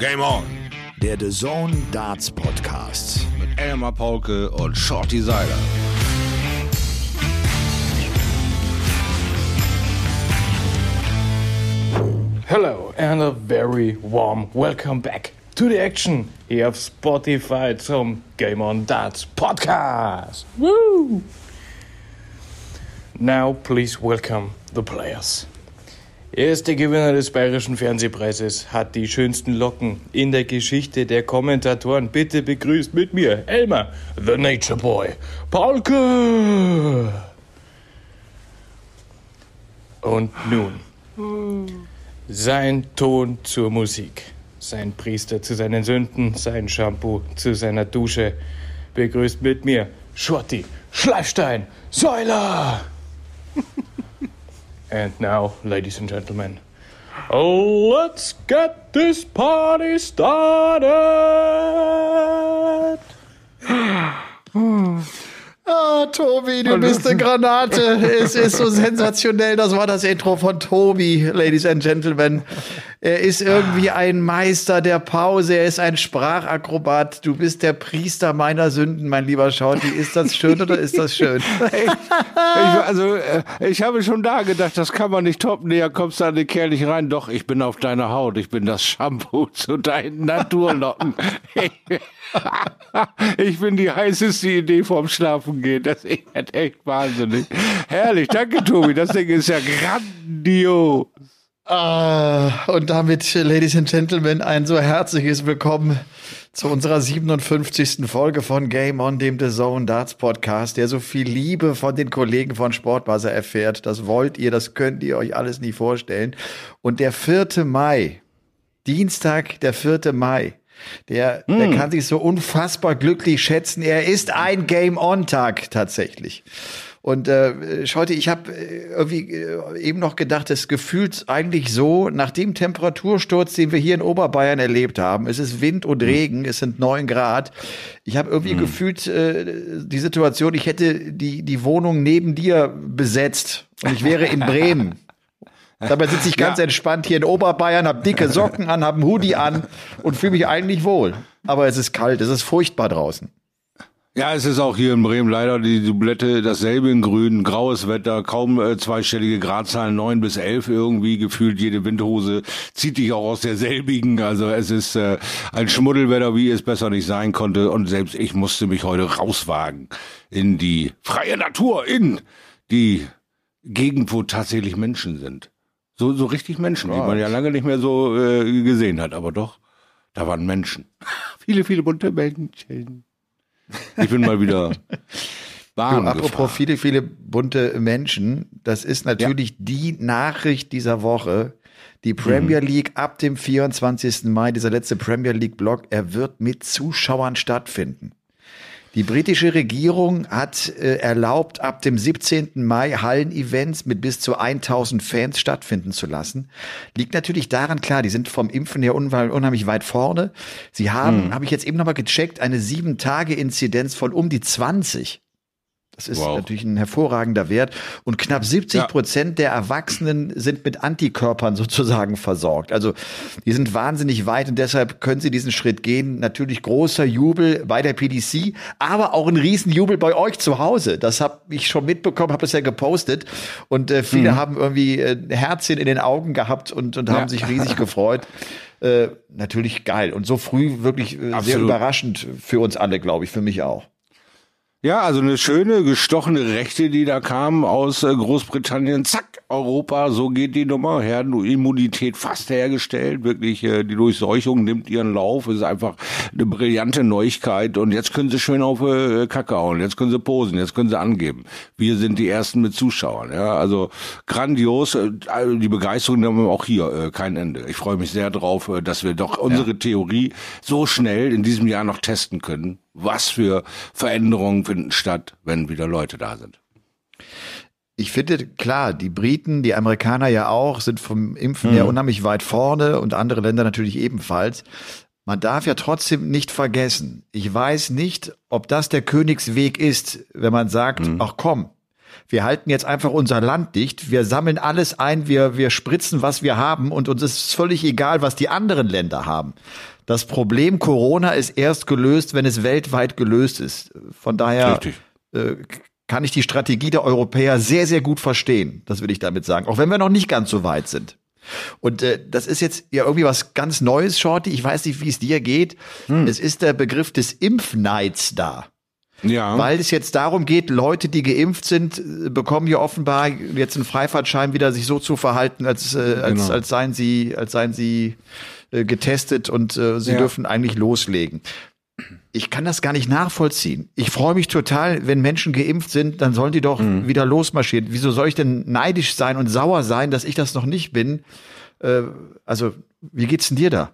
Game On. Der The Zone Darts Podcast. Mit Elmar Paulke und Shorty Seiler. Hello and a very warm welcome back to the action here of Spotify zum Game on Darts podcast. Woo! Now please welcome the players. Er ist der Gewinner des Bayerischen Fernsehpreises, hat die schönsten Locken in der Geschichte der Kommentatoren. Bitte begrüßt mit mir Elmar, the Nature Boy, Paulke. Und nun sein Ton zur Musik, sein Priester zu seinen Sünden, sein Shampoo zu seiner Dusche. Begrüßt mit mir Shorty, Schleifstein, Säuler. and now, ladies and gentlemen, let's get this party started. Ah, Tobi, du bist eine Granate. es ist so sensationell. Das war das Intro von Tobi, Ladies and Gentlemen. Er ist irgendwie ein Meister der Pause. Er ist ein Sprachakrobat. Du bist der Priester meiner Sünden, mein lieber Schauti. Ist das schön oder ist das schön? ich, also, äh, ich habe schon da gedacht, das kann man nicht toppen. Näher kommst du an den Kerl nicht rein. Doch, ich bin auf deiner Haut. Ich bin das Shampoo zu deinen Naturlocken. ich bin die heißeste Idee vorm Schlafen gehen. Das ist echt wahnsinnig. Herrlich. Danke, Tobi. Das Ding ist ja grandios. Ah, und damit, Ladies and Gentlemen, ein so herzliches Willkommen zu unserer 57. Folge von Game On, dem The Zone Darts Podcast, der so viel Liebe von den Kollegen von Sportbuzzer erfährt. Das wollt ihr, das könnt ihr euch alles nie vorstellen. Und der 4. Mai, Dienstag, der 4. Mai, der, mm. der hm. kann sich so unfassbar glücklich schätzen. Er ist ein Game-On-Tag tatsächlich. Und äh, schaute, ich habe äh, irgendwie äh, eben noch gedacht, es gefühlt eigentlich so, nach dem Temperatursturz, den wir hier in Oberbayern erlebt haben, es ist Wind und hm. Regen, es sind neun Grad. Ich habe irgendwie mhm. gefühlt äh, die Situation, ich hätte die, die Wohnung neben dir besetzt und ich wäre in Bremen. Dabei sitze ich ganz ja. entspannt hier in Oberbayern, habe dicke Socken an, habe einen Hoodie an und fühle mich eigentlich wohl. Aber es ist kalt, es ist furchtbar draußen. Ja, es ist auch hier in Bremen leider die Dublette dasselbe in grün, graues Wetter, kaum äh, zweistellige Gradzahlen, neun bis elf irgendwie, gefühlt jede Windhose zieht dich auch aus derselbigen. Also es ist äh, ein Schmuddelwetter, wie es besser nicht sein konnte. Und selbst ich musste mich heute rauswagen in die freie Natur, in die Gegend, wo tatsächlich Menschen sind. So, so richtig Menschen, right. die man ja lange nicht mehr so äh, gesehen hat, aber doch, da waren Menschen. viele, viele bunte Menschen. Ich bin mal wieder warm. Du, apropos gefahren. viele, viele bunte Menschen, das ist natürlich ja. die Nachricht dieser Woche. Die Premier mhm. League ab dem 24. Mai, dieser letzte Premier League Block, er wird mit Zuschauern stattfinden. Die britische Regierung hat äh, erlaubt, ab dem 17. Mai Hallenevents mit bis zu 1000 Fans stattfinden zu lassen. Liegt natürlich daran, klar, die sind vom Impfen her unheimlich weit vorne. Sie haben, hm. habe ich jetzt eben nochmal gecheckt, eine 7-Tage-Inzidenz von um die 20. Das ist wow. natürlich ein hervorragender Wert. Und knapp 70 Prozent ja. der Erwachsenen sind mit Antikörpern sozusagen versorgt. Also die sind wahnsinnig weit und deshalb können sie diesen Schritt gehen. Natürlich großer Jubel bei der PDC, aber auch ein Riesenjubel bei euch zu Hause. Das habe ich schon mitbekommen, habe es ja gepostet. Und äh, viele mhm. haben irgendwie äh, Herzchen in den Augen gehabt und, und haben ja. sich riesig gefreut. Äh, natürlich geil. Und so früh wirklich äh, sehr überraschend für uns alle, glaube ich, für mich auch. Ja, also eine schöne gestochene Rechte, die da kam aus äh, Großbritannien. Zack, Europa, so geht die Nummer. Herdenimmunität fast hergestellt. Wirklich, äh, die Durchseuchung nimmt ihren Lauf. Ist einfach eine brillante Neuigkeit. Und jetzt können sie schön auf äh, Kacke hauen. Jetzt können sie posen. Jetzt können sie angeben. Wir sind die Ersten mit Zuschauern. Ja, also grandios. Die Begeisterung haben wir auch hier kein Ende. Ich freue mich sehr drauf, dass wir doch unsere ja. Theorie so schnell in diesem Jahr noch testen können was für Veränderungen finden statt, wenn wieder Leute da sind. Ich finde, klar, die Briten, die Amerikaner ja auch, sind vom Impfen mhm. her unheimlich weit vorne und andere Länder natürlich ebenfalls. Man darf ja trotzdem nicht vergessen, ich weiß nicht, ob das der Königsweg ist, wenn man sagt, mhm. ach komm, wir halten jetzt einfach unser Land dicht, wir sammeln alles ein, wir, wir spritzen, was wir haben und uns ist völlig egal, was die anderen Länder haben. Das Problem Corona ist erst gelöst, wenn es weltweit gelöst ist. Von daher äh, kann ich die Strategie der Europäer sehr, sehr gut verstehen. Das will ich damit sagen. Auch wenn wir noch nicht ganz so weit sind. Und äh, das ist jetzt ja irgendwie was ganz Neues, Shorty. Ich weiß nicht, wie es dir geht. Hm. Es ist der Begriff des Impfneids da. Ja. Weil es jetzt darum geht, Leute, die geimpft sind, äh, bekommen ja offenbar jetzt einen Freifahrtschein wieder, sich so zu verhalten, als, äh, als, genau. als seien sie, als seien sie äh, getestet und äh, sie ja. dürfen eigentlich loslegen. Ich kann das gar nicht nachvollziehen. Ich freue mich total, wenn Menschen geimpft sind, dann sollen die doch mhm. wieder losmarschieren. Wieso soll ich denn neidisch sein und sauer sein, dass ich das noch nicht bin? Äh, also, wie geht's denn dir da?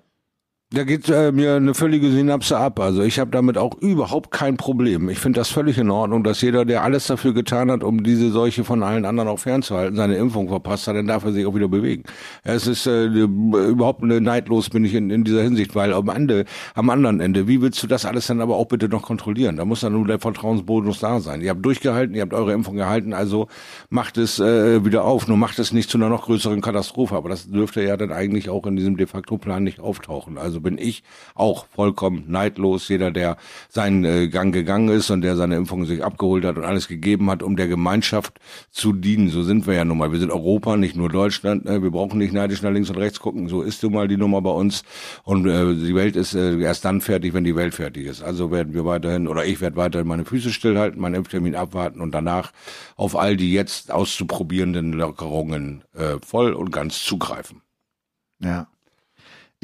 Da geht äh, mir eine völlige Synapse ab. Also ich habe damit auch überhaupt kein Problem. Ich finde das völlig in Ordnung, dass jeder, der alles dafür getan hat, um diese Seuche von allen anderen auch fernzuhalten, seine Impfung verpasst hat, dann darf er sich auch wieder bewegen. Es ist äh, überhaupt eine neidlos bin ich in, in dieser Hinsicht, weil am Ende, am anderen Ende, wie willst du das alles dann aber auch bitte noch kontrollieren? Da muss dann nur der Vertrauensbonus da sein. Ihr habt durchgehalten, ihr habt eure Impfung gehalten, also macht es äh, wieder auf. Nur macht es nicht zu einer noch größeren Katastrophe. Aber das dürfte ja dann eigentlich auch in diesem de facto Plan nicht auftauchen. Also also bin ich auch vollkommen neidlos. Jeder, der seinen äh, Gang gegangen ist und der seine Impfung sich abgeholt hat und alles gegeben hat, um der Gemeinschaft zu dienen. So sind wir ja nun mal. Wir sind Europa, nicht nur Deutschland. Ne? Wir brauchen nicht neidisch nach links und rechts gucken. So ist nun mal die Nummer bei uns. Und äh, die Welt ist äh, erst dann fertig, wenn die Welt fertig ist. Also werden wir weiterhin, oder ich werde weiterhin meine Füße stillhalten, meinen Impftermin abwarten und danach auf all die jetzt auszuprobierenden Lockerungen äh, voll und ganz zugreifen. Ja.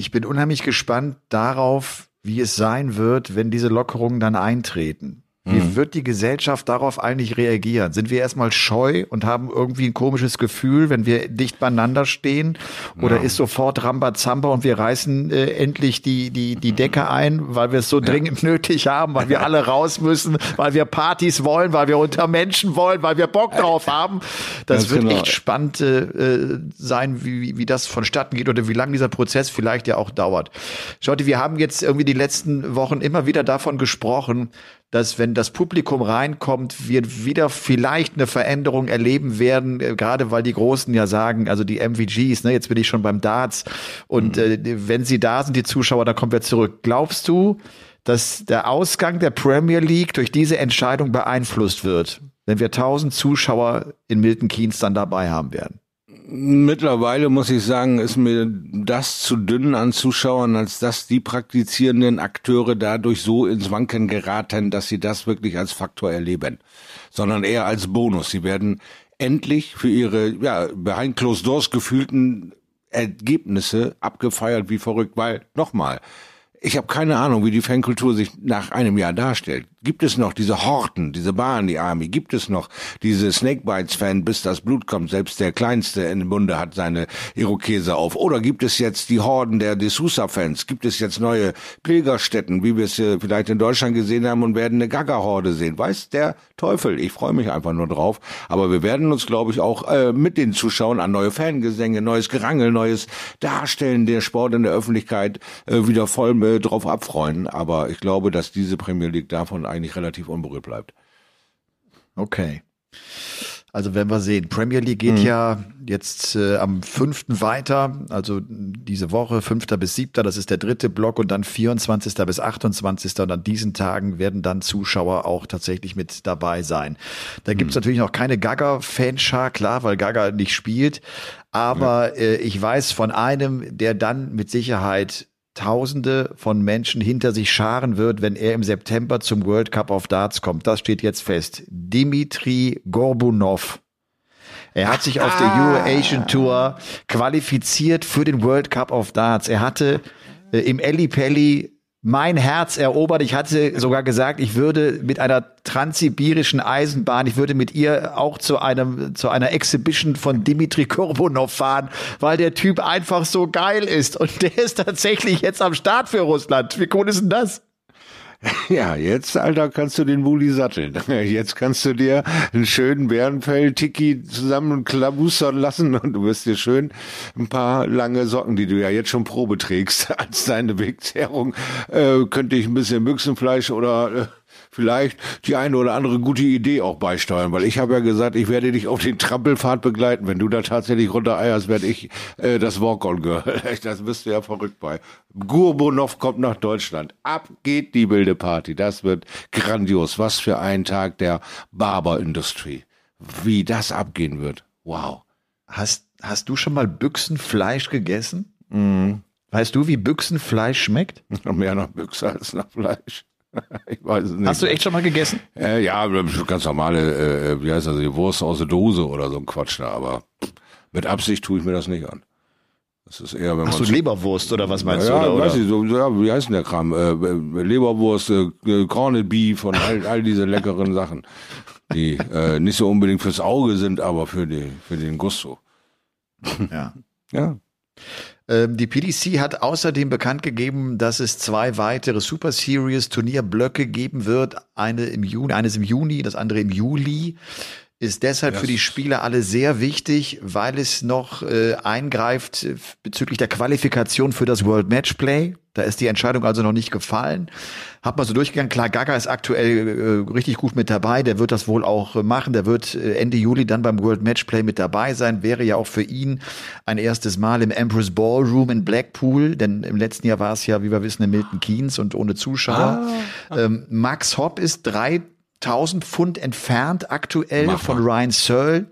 Ich bin unheimlich gespannt darauf, wie es sein wird, wenn diese Lockerungen dann eintreten. Wie mhm. wird die Gesellschaft darauf eigentlich reagieren? Sind wir erstmal scheu und haben irgendwie ein komisches Gefühl, wenn wir dicht beieinander stehen? Oder ja. ist sofort Rambazamba und wir reißen äh, endlich die, die, die Decke ein, weil wir es so ja. dringend nötig haben, weil wir alle raus müssen, weil wir Partys wollen, weil wir unter Menschen wollen, weil wir Bock drauf haben? Das Ganz wird genau. echt spannend äh, sein, wie, wie das vonstatten geht oder wie lange dieser Prozess vielleicht ja auch dauert. Schaut, wir haben jetzt irgendwie die letzten Wochen immer wieder davon gesprochen, dass wenn das Publikum reinkommt, wir wieder vielleicht eine Veränderung erleben werden, äh, gerade weil die Großen ja sagen, also die MVGs, ne, jetzt bin ich schon beim Darts und mhm. äh, wenn sie da sind, die Zuschauer, dann kommen wir zurück. Glaubst du, dass der Ausgang der Premier League durch diese Entscheidung beeinflusst wird, wenn wir tausend Zuschauer in Milton Keynes dann dabei haben werden? Mittlerweile muss ich sagen, ist mir das zu dünn an Zuschauern, als dass die praktizierenden Akteure dadurch so ins Wanken geraten, dass sie das wirklich als Faktor erleben, sondern eher als Bonus. Sie werden endlich für ihre ja, behind closed doors gefühlten Ergebnisse abgefeiert wie verrückt, weil nochmal, ich habe keine Ahnung, wie die Fankultur sich nach einem Jahr darstellt. Gibt es noch diese Horten, diese Barney Army? Gibt es noch diese Snakebites-Fan, bis das Blut kommt? Selbst der Kleinste in den Munde hat seine Irokese auf. Oder gibt es jetzt die Horden der D'Souza-Fans? Gibt es jetzt neue Pilgerstätten, wie wir es vielleicht in Deutschland gesehen haben und werden eine Gaga-Horde sehen? Weiß der Teufel. Ich freue mich einfach nur drauf. Aber wir werden uns, glaube ich, auch äh, mit den Zuschauern an neue Fangesänge, neues Gerangel, neues Darstellen der Sport in der Öffentlichkeit äh, wieder voll äh, drauf abfreuen. Aber ich glaube, dass diese Premier League davon eigentlich relativ unberührt bleibt. Okay. Also werden wir sehen. Premier League geht mhm. ja jetzt äh, am fünften weiter, also diese Woche, fünfter bis siebter, das ist der dritte Block und dann 24. bis 28. Und an diesen Tagen werden dann Zuschauer auch tatsächlich mit dabei sein. Da gibt's mhm. natürlich noch keine Gaga-Fanschar, klar, weil Gaga nicht spielt. Aber ja. äh, ich weiß von einem, der dann mit Sicherheit Tausende von Menschen hinter sich scharen wird, wenn er im September zum World Cup of Darts kommt. Das steht jetzt fest. Dimitri Gorbunov. Er hat sich auf der Euro Asian Tour qualifiziert für den World Cup of Darts. Er hatte äh, im Eli Pelli mein Herz erobert. Ich hatte sogar gesagt, ich würde mit einer transsibirischen Eisenbahn, ich würde mit ihr auch zu einem, zu einer Exhibition von Dimitri Korbunov fahren, weil der Typ einfach so geil ist. Und der ist tatsächlich jetzt am Start für Russland. Wie cool ist denn das? Ja, jetzt, Alter, kannst du den Wuli satteln. Jetzt kannst du dir einen schönen Bärenfell-Tiki zusammen klabustern lassen und du wirst dir schön ein paar lange Socken, die du ja jetzt schon Probe trägst, als deine Wegzehrung, äh, könnte ich ein bisschen Büchsenfleisch oder äh, vielleicht die eine oder andere gute Idee auch beisteuern, weil ich habe ja gesagt, ich werde dich auf den Trampelpfad begleiten. Wenn du da tatsächlich runtereierst, werde ich äh, das Walk-on-Girl. Das bist du ja verrückt bei. Gurbunov kommt nach Deutschland. Ab geht die wilde Party. Das wird grandios. Was für ein Tag der Barber-Industrie. Wie das abgehen wird. Wow. Hast, hast du schon mal Büchsenfleisch gegessen? Mhm. Weißt du, wie Büchsenfleisch schmeckt? Mehr nach Büchse als nach Fleisch. ich weiß es nicht. Hast du echt schon mal gegessen? Äh, ja, ganz normale, äh, wie heißt das, die Wurst aus der Dose oder so ein Quatsch da, aber mit Absicht tue ich mir das nicht an. Das ist eher, wenn Ach so, Leberwurst oder was meinst ja, du? Oder, weiß ich, so, ja, wie heißt denn der Kram? Äh, äh Leberwurst, äh, Corned Beef und all, all diese leckeren Sachen, die äh, nicht so unbedingt fürs Auge sind, aber für, die, für den Gusto. Ja. Ja. Ähm, die PDC hat außerdem bekannt gegeben, dass es zwei weitere Super Series Turnierblöcke geben wird. Eine im Juni, eines im Juni, das andere im Juli ist deshalb für die Spieler alle sehr wichtig, weil es noch äh, eingreift äh, bezüglich der Qualifikation für das World Match Play. Da ist die Entscheidung also noch nicht gefallen. Hat man so durchgegangen. Klar, Gaga ist aktuell äh, richtig gut mit dabei. Der wird das wohl auch äh, machen. Der wird äh, Ende Juli dann beim World Match Play mit dabei sein. Wäre ja auch für ihn ein erstes Mal im Empress Ballroom in Blackpool. Denn im letzten Jahr war es ja, wie wir wissen, in Milton Keynes und ohne Zuschauer. Ah. Ähm, Max Hopp ist drei 1000 Pfund entfernt aktuell Mach von Ryan Searle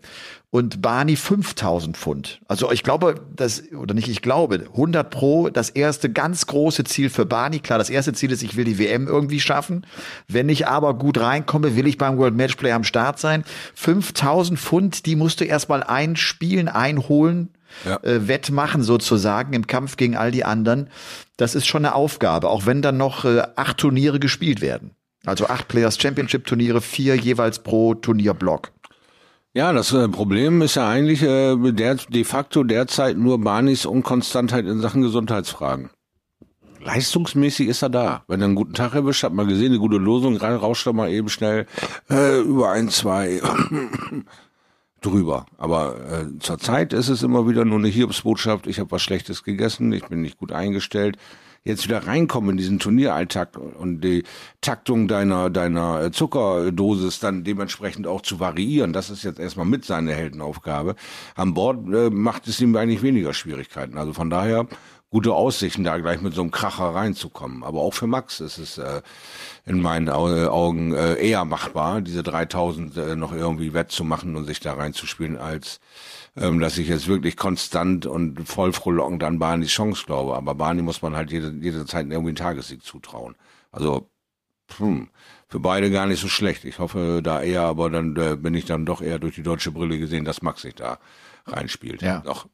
und Barney 5000 Pfund. Also ich glaube, das, oder nicht ich glaube, 100 pro, das erste ganz große Ziel für Barney. Klar, das erste Ziel ist, ich will die WM irgendwie schaffen. Wenn ich aber gut reinkomme, will ich beim World Matchplay am Start sein. 5000 Pfund, die musst du erstmal einspielen, einholen, ja. äh, wettmachen sozusagen im Kampf gegen all die anderen. Das ist schon eine Aufgabe, auch wenn dann noch äh, acht Turniere gespielt werden. Also acht Players Championship Turniere, vier jeweils pro Turnierblock. Ja, das äh, Problem ist ja eigentlich äh, der, de facto derzeit nur Barnis Unkonstantheit in Sachen Gesundheitsfragen. Leistungsmäßig ist er da. Wenn er einen guten Tag erwischt, hat man gesehen, eine gute Losung, rein rauscht er mal eben schnell äh, über ein, zwei drüber. Aber äh, zurzeit ist es immer wieder nur eine Hiobsbotschaft, ich habe was Schlechtes gegessen, ich bin nicht gut eingestellt jetzt wieder reinkommen in diesen Turnieralltag und die Taktung deiner, deiner Zuckerdosis dann dementsprechend auch zu variieren, das ist jetzt erstmal mit seine Heldenaufgabe. An Bord äh, macht es ihm eigentlich weniger Schwierigkeiten. Also von daher gute Aussichten, da gleich mit so einem Kracher reinzukommen. Aber auch für Max ist es äh, in meinen Augen äh, eher machbar, diese 3000 äh, noch irgendwie wettzumachen und sich da reinzuspielen, als ähm, dass ich jetzt wirklich konstant und voll frohlockend an Barney Chance glaube. Aber Barney muss man halt jede, jede Zeit irgendwie einen Tagessieg zutrauen. Also, hm, für beide gar nicht so schlecht. Ich hoffe da eher, aber dann äh, bin ich dann doch eher durch die deutsche Brille gesehen, dass Max sich da reinspielt. Ja. Doch.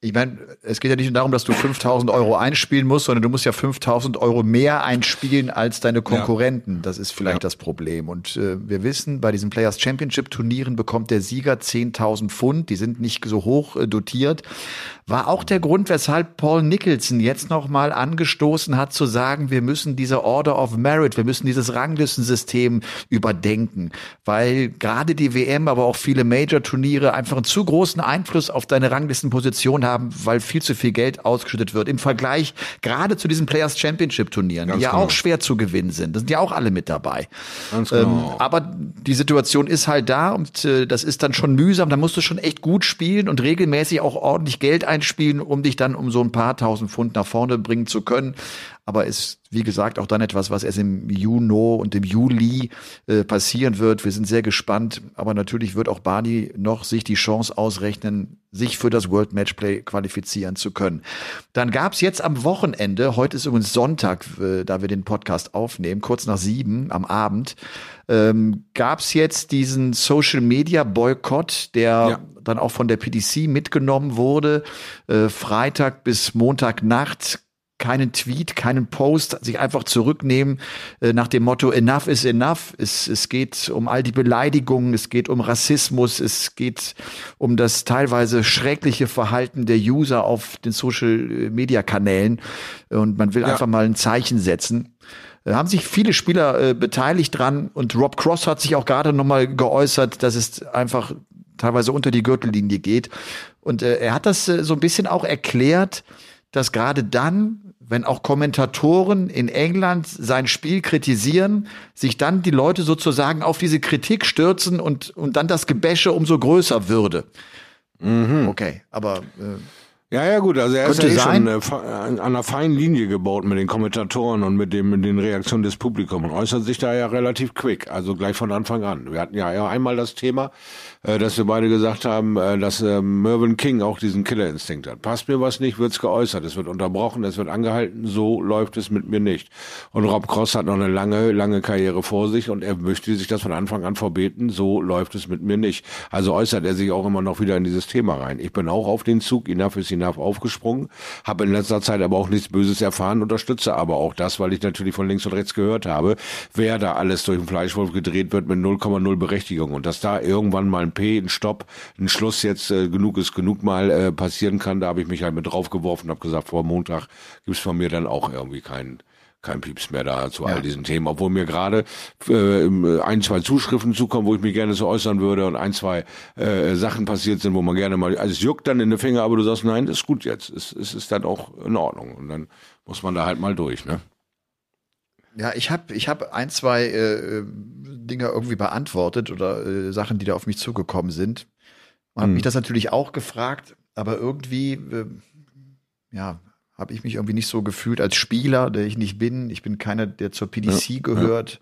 Ich meine, es geht ja nicht nur darum, dass du 5000 Euro einspielen musst, sondern du musst ja 5000 Euro mehr einspielen als deine Konkurrenten. Ja. Das ist vielleicht ja. das Problem. Und äh, wir wissen, bei diesen Players Championship Turnieren bekommt der Sieger 10.000 Pfund. Die sind nicht so hoch äh, dotiert. War auch der Grund, weshalb Paul Nicholson jetzt nochmal angestoßen hat, zu sagen, wir müssen diese Order of Merit, wir müssen dieses Ranglistensystem überdenken. Weil gerade die WM, aber auch viele Major-Turniere einfach einen zu großen Einfluss auf deine Ranglistenposition haben, weil viel zu viel Geld ausgeschüttet wird. Im Vergleich gerade zu diesen Players Championship Turnieren, Ganz die ja genau. auch schwer zu gewinnen sind. Da sind ja auch alle mit dabei. Ganz genau. Ähm, aber die Situation ist halt da und äh, das ist dann schon mühsam. Da musst du schon echt gut spielen und regelmäßig auch ordentlich Geld einspielen, um dich dann um so ein paar tausend Pfund nach vorne bringen zu können aber ist, wie gesagt, auch dann etwas, was erst im Juni und im Juli äh, passieren wird. Wir sind sehr gespannt, aber natürlich wird auch Barney noch sich die Chance ausrechnen, sich für das World Matchplay qualifizieren zu können. Dann gab's jetzt am Wochenende, heute ist übrigens Sonntag, äh, da wir den Podcast aufnehmen, kurz nach sieben am Abend, ähm, gab's jetzt diesen Social Media Boykott, der ja. dann auch von der PDC mitgenommen wurde. Äh, Freitag bis Montagnacht keinen Tweet, keinen Post, sich einfach zurücknehmen äh, nach dem Motto Enough is enough. Es, es geht um all die Beleidigungen, es geht um Rassismus, es geht um das teilweise schreckliche Verhalten der User auf den Social-Media-Kanälen und man will ja. einfach mal ein Zeichen setzen. Da haben sich viele Spieler äh, beteiligt dran und Rob Cross hat sich auch gerade nochmal geäußert, dass es einfach teilweise unter die Gürtellinie geht. Und äh, er hat das äh, so ein bisschen auch erklärt, dass gerade dann, wenn auch Kommentatoren in England sein Spiel kritisieren, sich dann die Leute sozusagen auf diese Kritik stürzen und, und dann das Gebäsche umso größer würde. Mhm. Okay, aber äh, ja, ja, gut, also er ist ja eh schon äh, an einer feinen Linie gebaut mit den Kommentatoren und mit, dem, mit den Reaktionen des Publikums und äußert sich da ja relativ quick, also gleich von Anfang an. Wir hatten ja, ja einmal das Thema, äh, dass wir beide gesagt haben, äh, dass äh, Mervyn King auch diesen Killerinstinkt hat. Passt mir was nicht, wird's geäußert, es wird unterbrochen, es wird angehalten, so läuft es mit mir nicht. Und Rob Cross hat noch eine lange, lange Karriere vor sich und er möchte sich das von Anfang an verbeten, so läuft es mit mir nicht. Also äußert er sich auch immer noch wieder in dieses Thema rein. Ich bin auch auf den Zug, enough is Enough aufgesprungen, habe in letzter Zeit aber auch nichts Böses erfahren, unterstütze aber auch das, weil ich natürlich von links und rechts gehört habe, wer da alles durch den Fleischwolf gedreht wird mit 0,0 Berechtigung. Und dass da irgendwann mal ein P, ein Stopp, ein Schluss jetzt äh, genug ist genug mal äh, passieren kann, da habe ich mich halt mit draufgeworfen und habe gesagt, vor Montag gibt's von mir dann auch irgendwie keinen kein Pieps mehr da zu ja. all diesen Themen, obwohl mir gerade äh, ein, zwei Zuschriften zukommen, wo ich mich gerne so äußern würde und ein, zwei äh, Sachen passiert sind, wo man gerne mal, also es juckt dann in den Finger, aber du sagst, nein, das ist gut jetzt, es, es ist dann auch in Ordnung und dann muss man da halt mal durch, ne? Ja, ich habe ich hab ein, zwei äh, Dinge irgendwie beantwortet oder äh, Sachen, die da auf mich zugekommen sind. Man hm. hat mich das natürlich auch gefragt, aber irgendwie, äh, ja, habe ich mich irgendwie nicht so gefühlt als Spieler, der ich nicht bin. Ich bin keiner, der zur PDC ja, gehört.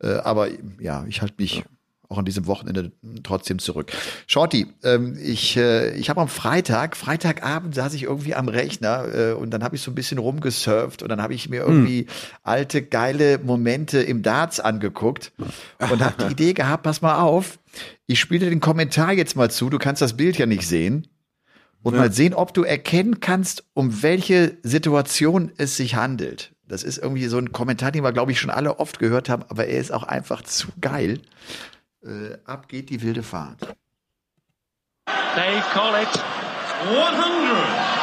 Ja. Äh, aber ja, ich halte mich ja. auch an diesem Wochenende trotzdem zurück. Shorty, ähm, ich, äh, ich habe am Freitag, Freitagabend saß ich irgendwie am Rechner äh, und dann habe ich so ein bisschen rumgesurft und dann habe ich mir irgendwie hm. alte, geile Momente im Darts angeguckt und habe die Idee gehabt, pass mal auf, ich spiele den Kommentar jetzt mal zu, du kannst das Bild ja nicht sehen und ja. mal sehen, ob du erkennen kannst, um welche Situation es sich handelt. Das ist irgendwie so ein Kommentar, den wir, glaube ich, schon alle oft gehört haben, aber er ist auch einfach zu geil. Äh, ab geht die wilde Fahrt. They call it 100.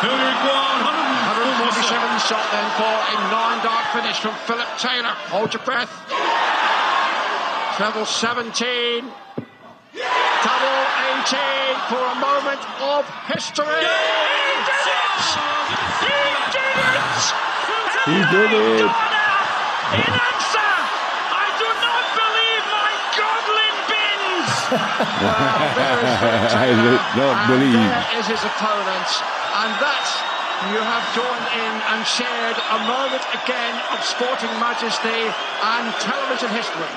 Here we go, 147 shot then for a nine dart finish from Philip Taylor. Hold your breath. Treble 17. Double 18 for a moment of history. He did it! He did it! He did it! In answer, I do not believe my Godlin bins. I do not believe. There is his opponent, and that you have joined in and shared a moment again of sporting majesty and television history.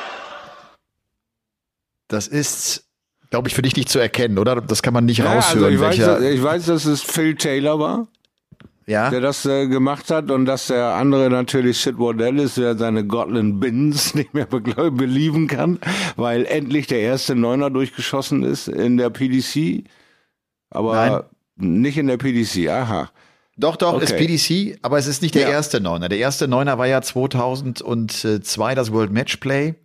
Das ist glaube ich, für dich nicht zu erkennen, oder? Das kann man nicht ja, raushören. Also ich, weiß, dass, ich weiß, dass es Phil Taylor war. Ja. Der das äh, gemacht hat und dass der andere natürlich Sid Wardell ist, der seine Gotland Bins nicht mehr belieben kann, weil endlich der erste Neuner durchgeschossen ist in der PDC. Aber Nein. nicht in der PDC, aha. Doch, doch, okay. ist PDC, aber es ist nicht der ja. erste Neuner. Der erste Neuner war ja 2002 das World Match Play.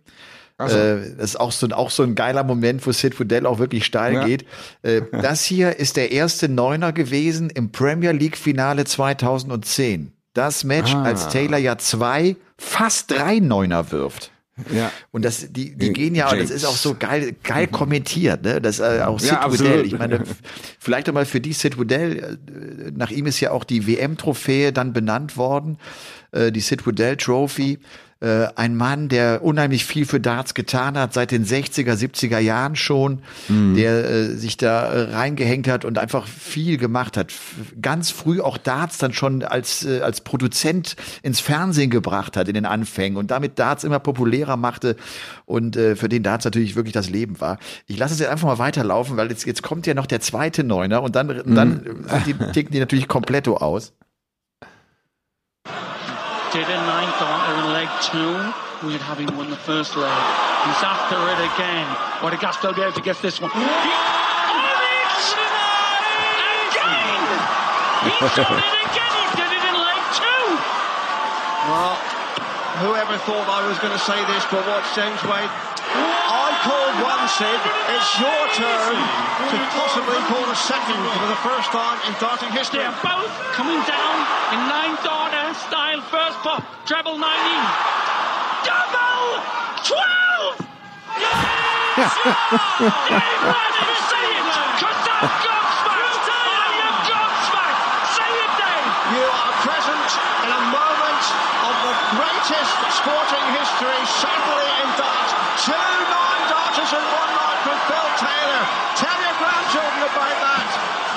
So. Äh, das ist auch so, auch so ein geiler Moment, wo Sid Fudell auch wirklich steil ja. geht. Äh, das hier ist der erste Neuner gewesen im Premier League Finale 2010. Das Match, ah. als Taylor ja zwei, fast drei Neuner wirft. Ja. Und das, die, die gehen ja, James. das ist auch so geil, geil kommentiert, ne? Das äh, auch Sid ja, Woodell. Ich meine, vielleicht einmal für die Sid Woodell, äh, nach ihm ist ja auch die WM-Trophäe dann benannt worden, äh, die Sid Woodell Trophy äh, ein Mann, der unheimlich viel für Darts getan hat, seit den 60er, 70er Jahren schon, mhm. der äh, sich da äh, reingehängt hat und einfach viel gemacht hat. Ganz früh auch Darts dann schon als, äh, als Produzent ins Fernsehen gebracht hat in den Anfängen und damit Darts immer populärer machte und äh, für den Darts natürlich wirklich das Leben war. Ich lasse es jetzt einfach mal weiterlaufen, weil jetzt, jetzt kommt ja noch der zweite Neuner und dann, mhm. dann die, ticken die natürlich kompletto aus. Two, with having won the first leg. He's after it again. What a Gaston be able to get this one. He, it! Again! He's done it again. He did it in leg two. Well, whoever thought I was going to say this, but watch James Wade. I called one, Sid. It's your turn to possibly call a second for the first time in darting history. They're both coming down in nine darts style first pop. Treble 90. Double 12! Yes! Dave Madden, say it! Cause I'm gobsmacked! Are you gobsmacked? Say it, Dave! You are present in a moment of the greatest sporting history, certainly in dart. Two nine-darters one night from Phil Taylor. Tell your grandchildren about that.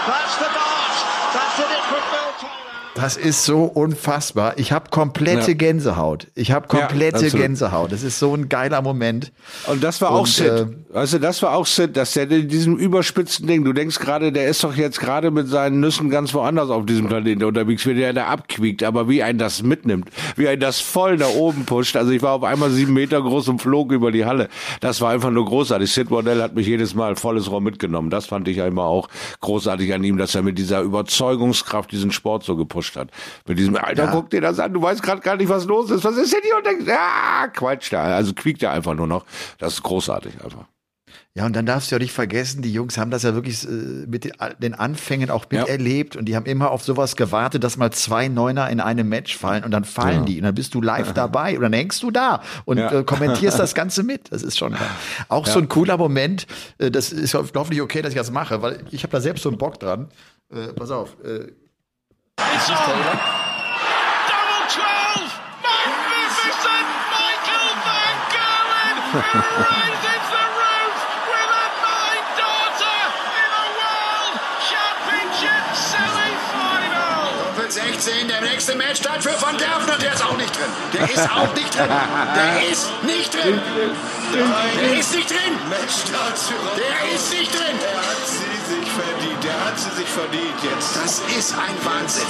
That's the dart. That did it for Phil Taylor. Das ist so unfassbar. Ich habe komplette ja. Gänsehaut. Ich habe komplette ja, Gänsehaut. Das ist so ein geiler Moment. Und das war auch Sid. Äh, also das war auch Sid, dass der in diesem überspitzten Ding, du denkst gerade, der ist doch jetzt gerade mit seinen Nüssen ganz woanders auf diesem Planeten unterwegs, wie der da abquiekt, aber wie ein das mitnimmt, wie ein das voll nach oben pusht. Also ich war auf einmal sieben Meter groß und flog über die Halle. Das war einfach nur großartig. Sid Wardell hat mich jedes Mal volles Rohr mitgenommen. Das fand ich einmal auch großartig an ihm, dass er mit dieser Überzeugungskraft diesen Sport so gepusht gepusht hat. Mit diesem, Alter, ja. guck dir das an, du weißt gerade gar nicht, was los ist. Was ist denn hier? Und denkst, ja, quatscht da. Also quiekt er einfach nur noch. Das ist großartig einfach. Ja, und dann darfst du ja nicht vergessen, die Jungs haben das ja wirklich äh, mit den Anfängen auch miterlebt ja. und die haben immer auf sowas gewartet, dass mal zwei Neuner in einem Match fallen und dann fallen ja. die und dann bist du live dabei und dann hängst du da und ja. äh, kommentierst das Ganze mit. Das ist schon auch so ein cooler Moment. Äh, das ist hoffentlich okay, dass ich das mache, weil ich habe da selbst so einen Bock dran. Äh, pass auf, äh, It's on. Double 12. Magnificent Michael Van Gerwen. raises the roof with a nine-daughter in a World Championship Semi-Final. Doppel 16, der nächste Matchstart für Van Gerven und der ist auch nicht drin. Der ist auch nicht drin. Der ist nicht drin. Der ist nicht drin. Der ist nicht drin. Der hat sie sich verdient. Der hat sie sich verdient jetzt. Das ist ein Wahnsinn.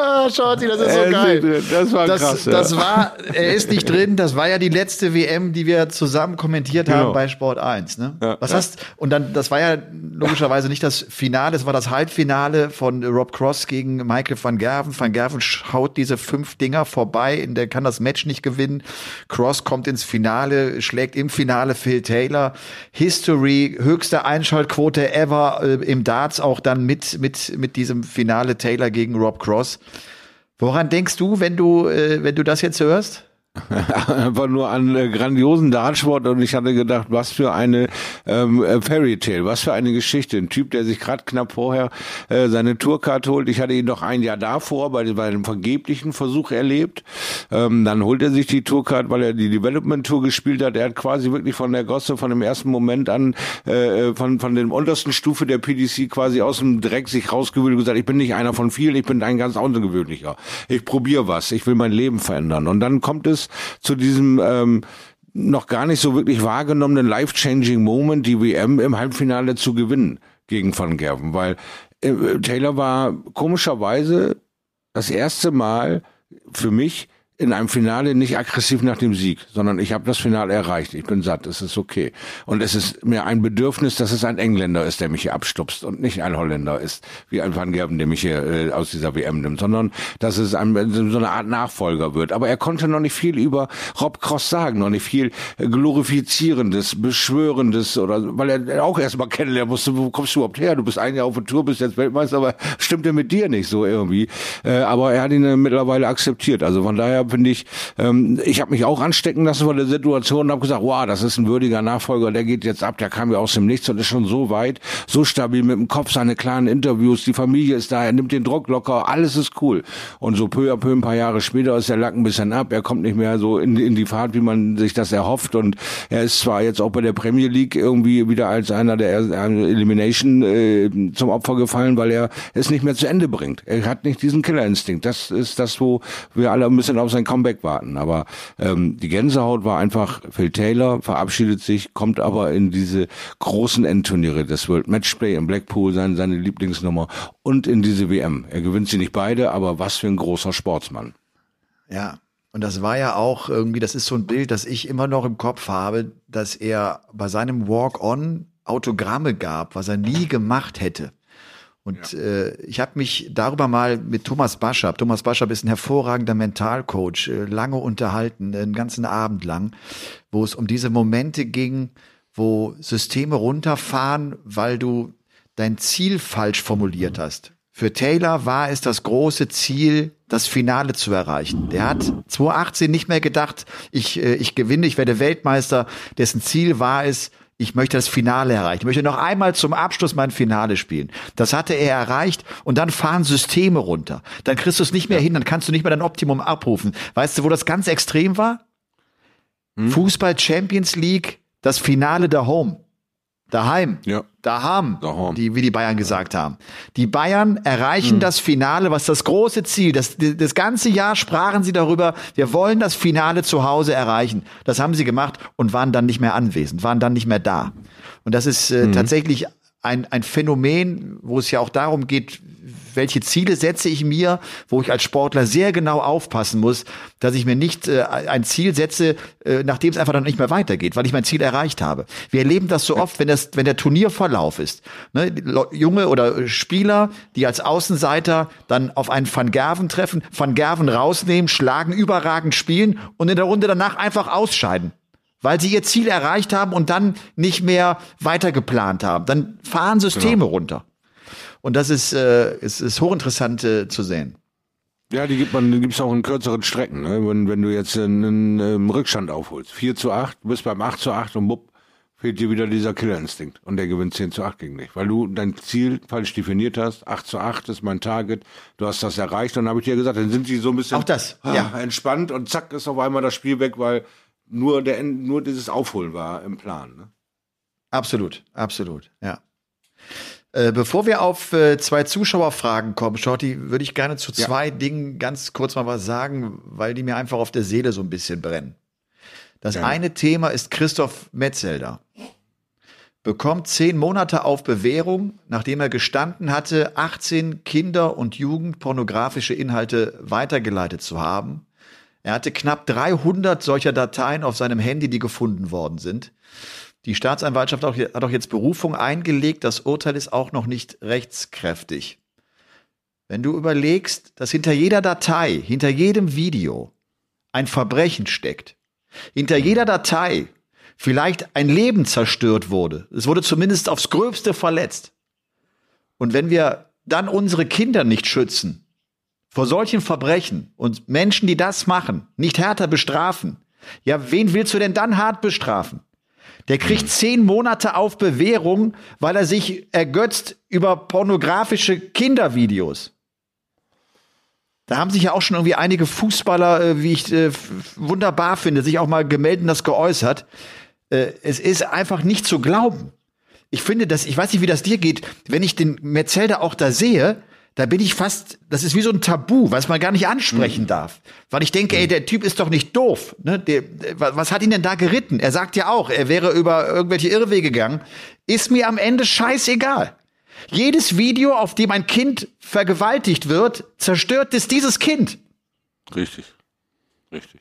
Ah, Shorty, das ist so geil. Das war das, krass. Ja. Das war, er ist nicht drin. Das war ja die letzte WM, die wir zusammen kommentiert genau. haben bei Sport 1. Ne? Ja, Was ja. hast und dann, das war ja logischerweise nicht das Finale, es war das Halbfinale von Rob Cross gegen Michael van Gerven. Van Gerven schaut diese fünf Dinger vorbei, der kann das Match nicht gewinnen. Cross kommt ins Finale, schlägt im Finale Phil Taylor. History, höchste Einschaltquote ever äh, im Darts, auch dann mit, mit, mit diesem Finale Taylor gegen Rob Cross. Woran denkst du, wenn du, äh, wenn du das jetzt hörst? Einfach nur an äh, grandiosen Dartsport und ich hatte gedacht, was für eine ähm, äh, Fairy Tale, was für eine Geschichte. Ein Typ, der sich gerade knapp vorher äh, seine Tourcard holt. Ich hatte ihn noch ein Jahr davor bei, bei einem vergeblichen Versuch erlebt. Ähm, dann holt er sich die Tourcard, weil er die Development Tour gespielt hat. Er hat quasi wirklich von der Gosse, von dem ersten Moment an, äh, von, von den untersten Stufe der PDC quasi aus dem Dreck sich rausgewühlt und gesagt, ich bin nicht einer von vielen, ich bin ein ganz außergewöhnlicher. Ich probiere was, ich will mein Leben verändern. Und dann kommt es zu diesem ähm, noch gar nicht so wirklich wahrgenommenen life-changing Moment, die WM im Halbfinale zu gewinnen gegen Van Gerven, weil äh, Taylor war komischerweise das erste Mal für mich in einem Finale nicht aggressiv nach dem Sieg, sondern ich habe das Finale erreicht. Ich bin satt, es ist okay. Und es ist mir ein Bedürfnis, dass es ein Engländer ist, der mich hier abstupst und nicht ein Holländer ist, wie ein Van Gerben, der mich hier äh, aus dieser WM nimmt, sondern dass es ein, so eine Art Nachfolger wird. Aber er konnte noch nicht viel über Rob Cross sagen, noch nicht viel äh, glorifizierendes, beschwörendes oder weil er auch erstmal kennenlernen musste, wo kommst du überhaupt her? Du bist ein Jahr auf der Tour, bist jetzt Weltmeister, aber stimmt er mit dir nicht so irgendwie. Äh, aber er hat ihn äh, mittlerweile akzeptiert. Also von daher finde ich. Ähm, ich habe mich auch anstecken lassen von der Situation und habe gesagt, wow, das ist ein würdiger Nachfolger, der geht jetzt ab, der kam ja aus dem Nichts und ist schon so weit, so stabil mit dem Kopf, seine klaren Interviews, die Familie ist da, er nimmt den Druck locker, alles ist cool. Und so peu à peu, ein paar Jahre später ist der Lack ein bisschen ab, er kommt nicht mehr so in, in die Fahrt, wie man sich das erhofft und er ist zwar jetzt auch bei der Premier League irgendwie wieder als einer der Elimination äh, zum Opfer gefallen, weil er es nicht mehr zu Ende bringt. Er hat nicht diesen Killerinstinkt. Das ist das, wo wir alle ein bisschen auf sein Comeback warten. Aber ähm, die Gänsehaut war einfach, Phil Taylor verabschiedet sich, kommt aber in diese großen Endturniere des World Matchplay in Blackpool, seine, seine Lieblingsnummer und in diese WM. Er gewinnt sie nicht beide, aber was für ein großer Sportsmann. Ja, und das war ja auch irgendwie, das ist so ein Bild, das ich immer noch im Kopf habe, dass er bei seinem Walk-on Autogramme gab, was er nie gemacht hätte. Und ja. äh, ich habe mich darüber mal mit Thomas Baschab, Thomas Baschab ist ein hervorragender Mentalcoach, äh, lange unterhalten, einen ganzen Abend lang, wo es um diese Momente ging, wo Systeme runterfahren, weil du dein Ziel falsch formuliert hast. Für Taylor war es das große Ziel, das Finale zu erreichen. Der hat 2018 nicht mehr gedacht, ich, äh, ich gewinne, ich werde Weltmeister. Dessen Ziel war es, ich möchte das Finale erreichen. Ich möchte noch einmal zum Abschluss mein Finale spielen. Das hatte er erreicht und dann fahren Systeme runter. Dann kriegst du es nicht mehr hin, dann kannst du nicht mehr dein Optimum abrufen. Weißt du, wo das ganz extrem war? Hm? Fußball Champions League, das Finale der Home. Daheim. Ja. Daheim, Daheim. Die, wie die Bayern gesagt haben. Die Bayern erreichen mhm. das Finale, was das große Ziel. Das, das ganze Jahr sprachen sie darüber, wir wollen das Finale zu Hause erreichen. Das haben sie gemacht und waren dann nicht mehr anwesend, waren dann nicht mehr da. Und das ist äh, mhm. tatsächlich ein, ein Phänomen, wo es ja auch darum geht, welche Ziele setze ich mir, wo ich als Sportler sehr genau aufpassen muss, dass ich mir nicht äh, ein Ziel setze, äh, nachdem es einfach dann nicht mehr weitergeht, weil ich mein Ziel erreicht habe. Wir erleben das so oft, wenn das, wenn der Turnierverlauf ist. Ne? Junge oder Spieler, die als Außenseiter dann auf einen Van Gerven treffen, Van Gerven rausnehmen, schlagen, überragend spielen und in der Runde danach einfach ausscheiden weil sie ihr Ziel erreicht haben und dann nicht mehr weiter geplant haben. Dann fahren Systeme genau. runter. Und das ist, äh, ist, ist hochinteressant äh, zu sehen. Ja, die gibt man, die gibt's auch in kürzeren Strecken, ne? wenn, wenn du jetzt einen, einen Rückstand aufholst. 4 zu 8, du bist beim 8 zu 8 und bupp, fehlt dir wieder dieser Killerinstinkt und der gewinnt 10 zu 8 gegen dich, weil du dein Ziel falsch definiert hast. 8 zu 8 ist mein Target, du hast das erreicht und dann habe ich dir gesagt, dann sind die so ein bisschen auch das, ah, ja. entspannt und zack ist auf einmal das Spiel weg, weil nur der nur dieses Aufholen war im Plan. Ne? Absolut, absolut, ja. Äh, bevor wir auf äh, zwei Zuschauerfragen kommen, Shorty, würde ich gerne zu zwei ja. Dingen ganz kurz mal was sagen, weil die mir einfach auf der Seele so ein bisschen brennen. Das ja. eine Thema ist Christoph Metzelder. Bekommt zehn Monate auf Bewährung, nachdem er gestanden hatte, 18 Kinder- und Jugendpornografische Inhalte weitergeleitet zu haben. Er hatte knapp 300 solcher Dateien auf seinem Handy, die gefunden worden sind. Die Staatsanwaltschaft hat auch jetzt Berufung eingelegt. Das Urteil ist auch noch nicht rechtskräftig. Wenn du überlegst, dass hinter jeder Datei, hinter jedem Video ein Verbrechen steckt, hinter jeder Datei vielleicht ein Leben zerstört wurde, es wurde zumindest aufs Gröbste verletzt. Und wenn wir dann unsere Kinder nicht schützen vor solchen Verbrechen und Menschen, die das machen, nicht härter bestrafen, ja, wen willst du denn dann hart bestrafen? Der kriegt zehn Monate auf Bewährung, weil er sich ergötzt über pornografische Kindervideos. Da haben sich ja auch schon irgendwie einige Fußballer, äh, wie ich äh, wunderbar finde, sich auch mal gemeldet und das geäußert. Äh, es ist einfach nicht zu glauben. Ich finde das, ich weiß nicht, wie das dir geht, wenn ich den Metzelder auch da sehe, da bin ich fast, das ist wie so ein Tabu, was man gar nicht ansprechen mhm. darf. Weil ich denke, ey, mhm. der Typ ist doch nicht doof. Ne? Der, was hat ihn denn da geritten? Er sagt ja auch, er wäre über irgendwelche Irrwege gegangen. Ist mir am Ende scheißegal. Jedes Video, auf dem ein Kind vergewaltigt wird, zerstört es dieses Kind. Richtig. Richtig.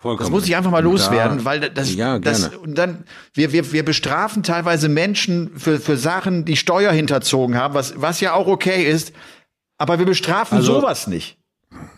Vollkommen. Das muss ich einfach mal loswerden, ja, weil das, ja, das und dann wir, wir, wir bestrafen teilweise Menschen für, für Sachen, die Steuer hinterzogen haben, was, was ja auch okay ist, aber wir bestrafen also, sowas nicht.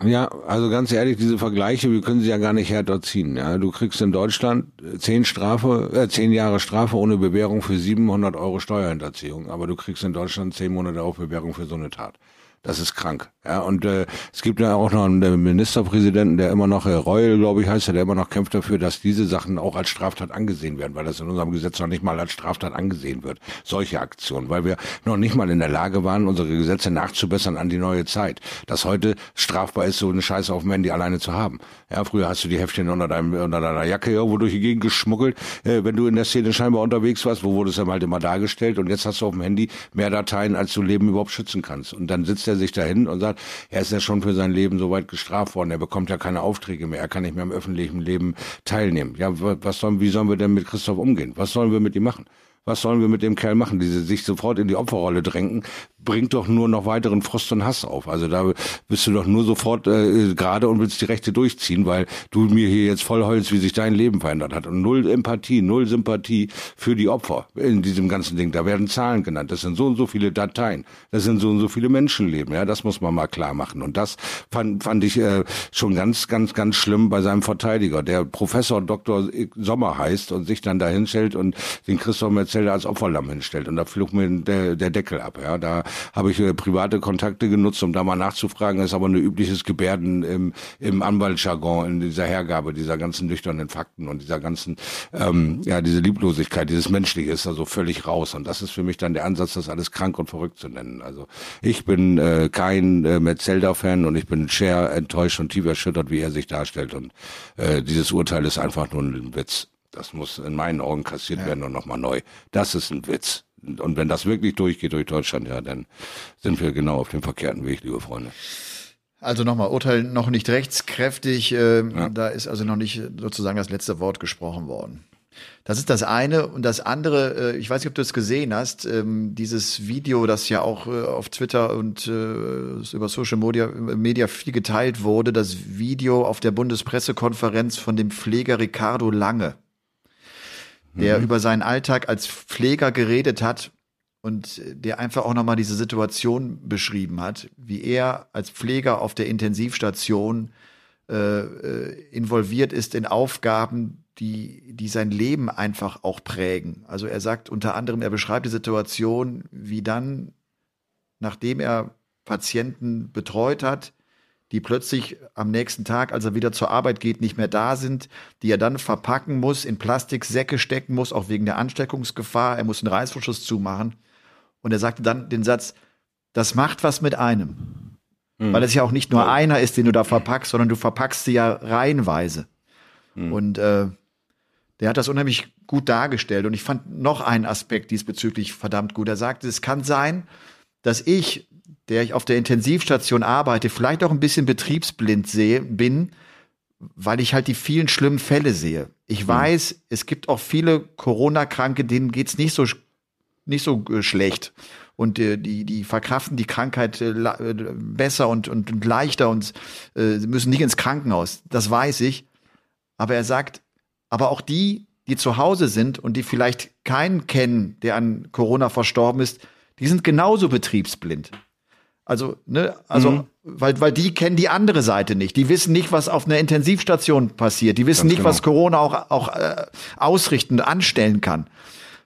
Ja, also ganz ehrlich, diese Vergleiche, wir können sie ja gar nicht härter ziehen. Ja, du kriegst in Deutschland zehn Strafe, äh, zehn Jahre Strafe ohne Bewährung für 700 Euro Steuerhinterziehung, aber du kriegst in Deutschland zehn Monate auf Bewährung für so eine Tat. Das ist krank. Ja, und äh, es gibt ja auch noch einen Ministerpräsidenten, der immer noch, äh, Reul, glaube ich, heißt er, der immer noch kämpft dafür, dass diese Sachen auch als Straftat angesehen werden, weil das in unserem Gesetz noch nicht mal als Straftat angesehen wird. Solche Aktionen, weil wir noch nicht mal in der Lage waren, unsere Gesetze nachzubessern an die neue Zeit. Dass heute strafbar ist, so eine Scheiße auf dem Handy alleine zu haben. Ja, früher hast du die Heftchen unter, deinem, unter deiner Jacke irgendwo durch die Gegend geschmuggelt, äh, wenn du in der Szene scheinbar unterwegs warst, wo wurde es dann halt immer dargestellt und jetzt hast du auf dem Handy mehr Dateien, als du Leben überhaupt schützen kannst. Und dann sitzt er sich dahin und sagt, er ist ja schon für sein Leben so weit gestraft worden. Er bekommt ja keine Aufträge mehr. Er kann nicht mehr im öffentlichen Leben teilnehmen. Ja, was sollen, wie sollen wir denn mit Christoph umgehen? Was sollen wir mit ihm machen? Was sollen wir mit dem Kerl machen? Diese sich sofort in die Opferrolle drängen, bringt doch nur noch weiteren Frust und Hass auf. Also da bist du doch nur sofort äh, gerade und willst die Rechte durchziehen, weil du mir hier jetzt voll heulst, wie sich dein Leben verändert hat. Und null Empathie, null Sympathie für die Opfer in diesem ganzen Ding. Da werden Zahlen genannt. Das sind so und so viele Dateien. Das sind so und so viele Menschenleben. Ja, das muss man mal klar machen. Und das fand, fand ich äh, schon ganz, ganz, ganz schlimm bei seinem Verteidiger, der Professor Dr. Sommer heißt und sich dann da hinstellt und den Christoph Metzelder als Opferlamm hinstellt. Und da flog mir der, der Deckel ab. Ja, da habe ich äh, private Kontakte genutzt, um da mal nachzufragen. Das ist aber ein übliches Gebärden im, im Anwaltsjargon, in dieser Hergabe dieser ganzen nüchternen Fakten und dieser ganzen, ähm, ja, diese Lieblosigkeit, dieses Menschliche ist da so völlig raus. Und das ist für mich dann der Ansatz, das alles krank und verrückt zu nennen. Also ich bin äh, kein äh, Metzelder-Fan und ich bin sehr enttäuscht und tief erschüttert, wie er sich darstellt. Und äh, dieses Urteil ist einfach nur ein Witz. Das muss in meinen Augen kassiert ja. werden und nochmal neu. Das ist ein Witz. Und wenn das wirklich durchgeht durch Deutschland, ja, dann sind wir genau auf dem verkehrten Weg, liebe Freunde. Also nochmal, Urteil noch nicht rechtskräftig. Äh, ja. Da ist also noch nicht sozusagen das letzte Wort gesprochen worden. Das ist das eine. Und das andere, äh, ich weiß nicht, ob du es gesehen hast, ähm, dieses Video, das ja auch äh, auf Twitter und äh, über Social Media, Media viel geteilt wurde, das Video auf der Bundespressekonferenz von dem Pfleger Ricardo Lange, der mhm. über seinen Alltag als Pfleger geredet hat und der einfach auch nochmal diese Situation beschrieben hat, wie er als Pfleger auf der Intensivstation äh, involviert ist in Aufgaben, die, die sein Leben einfach auch prägen. Also er sagt unter anderem, er beschreibt die Situation, wie dann, nachdem er Patienten betreut hat, die plötzlich am nächsten Tag, als er wieder zur Arbeit geht, nicht mehr da sind, die er dann verpacken muss, in Plastiksäcke stecken muss, auch wegen der Ansteckungsgefahr. Er muss einen Reißverschluss zumachen. Und er sagte dann den Satz, das macht was mit einem. Mhm. Weil es ja auch nicht nur einer ist, den du da verpackst, sondern du verpackst sie ja reihenweise. Mhm. Und äh, der hat das unheimlich gut dargestellt. Und ich fand noch einen Aspekt diesbezüglich verdammt gut. Er sagte, es kann sein, dass ich, der ich auf der Intensivstation arbeite, vielleicht auch ein bisschen betriebsblind sehe, bin, weil ich halt die vielen schlimmen Fälle sehe. Ich mhm. weiß, es gibt auch viele Corona-Kranke, denen geht's nicht so, nicht so äh, schlecht. Und äh, die, die verkraften die Krankheit äh, besser und, und, und leichter und müssen nicht ins Krankenhaus. Das weiß ich. Aber er sagt, aber auch die, die zu Hause sind und die vielleicht keinen kennen, der an Corona verstorben ist, die sind genauso betriebsblind. Also, ne, also, mhm. weil, weil die kennen die andere Seite nicht. Die wissen nicht, was auf einer Intensivstation passiert. Die wissen Ganz nicht, genau. was Corona auch, auch äh, ausrichten, anstellen kann.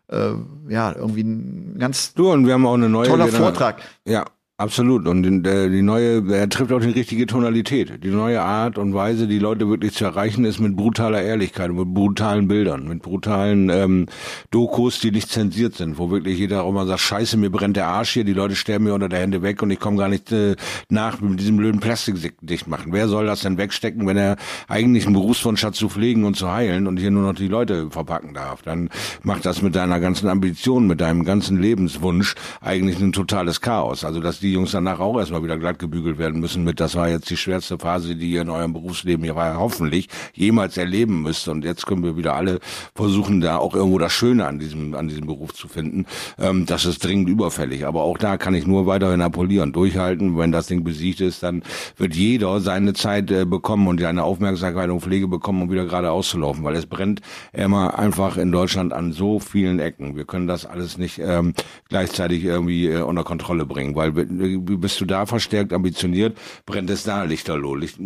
Äh, ja, irgendwie ein ganz du, und wir haben auch eine neue toller Vortrag. Ja, Absolut. Und die, neue, er trifft auch die richtige Tonalität. Die neue Art und Weise, die Leute wirklich zu erreichen, ist mit brutaler Ehrlichkeit, mit brutalen Bildern, mit brutalen ähm, Dokus, die nicht zensiert sind, wo wirklich jeder auch mal sagt, scheiße, mir brennt der Arsch hier, die Leute sterben mir unter der Hände weg und ich komme gar nicht äh, nach mit diesem blöden Plastik dicht machen. Wer soll das denn wegstecken, wenn er eigentlich einen Berufswunsch hat zu pflegen und zu heilen und hier nur noch die Leute verpacken darf? Dann macht das mit deiner ganzen Ambition, mit deinem ganzen Lebenswunsch eigentlich ein totales Chaos. Also dass die Jungs danach auch erstmal wieder glatt gebügelt werden müssen mit, das war jetzt die schwerste Phase, die ihr in eurem Berufsleben hier war, hoffentlich jemals erleben müsst. Und jetzt können wir wieder alle versuchen, da auch irgendwo das Schöne an diesem, an diesem Beruf zu finden. Ähm, das ist dringend überfällig. Aber auch da kann ich nur weiterhin appellieren, durchhalten. Wenn das Ding besiegt ist, dann wird jeder seine Zeit äh, bekommen und seine Aufmerksamkeit und Pflege bekommen, um wieder gerade auszulaufen. Weil es brennt immer einfach in Deutschland an so vielen Ecken. Wir können das alles nicht ähm, gleichzeitig irgendwie äh, unter Kontrolle bringen, weil wir, bist du da verstärkt ambitioniert, brennt es da lichterloh. Licht,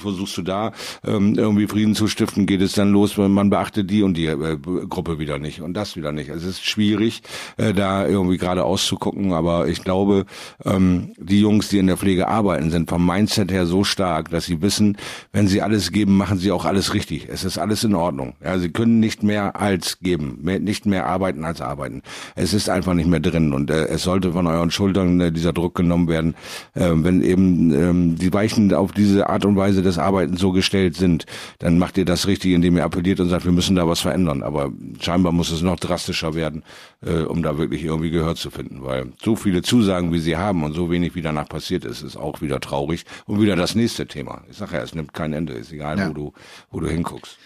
versuchst du da ähm, irgendwie Frieden zu stiften, geht es dann los, wenn man beachtet die und die äh, Gruppe wieder nicht und das wieder nicht. Es ist schwierig, äh, da irgendwie gerade auszugucken, aber ich glaube, ähm, die Jungs, die in der Pflege arbeiten, sind vom Mindset her so stark, dass sie wissen, wenn sie alles geben, machen sie auch alles richtig. Es ist alles in Ordnung. Ja, sie können nicht mehr als geben, mehr, nicht mehr arbeiten als arbeiten. Es ist einfach nicht mehr drin und äh, es sollte von euren Schultern äh, dieser Druck genommen werden, äh, wenn eben ähm, die Weichen auf diese Art und Weise des Arbeitens so gestellt sind, dann macht ihr das richtig, indem ihr appelliert und sagt, wir müssen da was verändern. Aber scheinbar muss es noch drastischer werden, äh, um da wirklich irgendwie Gehör zu finden, weil so viele Zusagen, wie sie haben und so wenig, wie danach passiert ist, ist auch wieder traurig und wieder das nächste Thema. Ich sage ja, es nimmt kein Ende, ist egal, ja. wo du wo du hinguckst.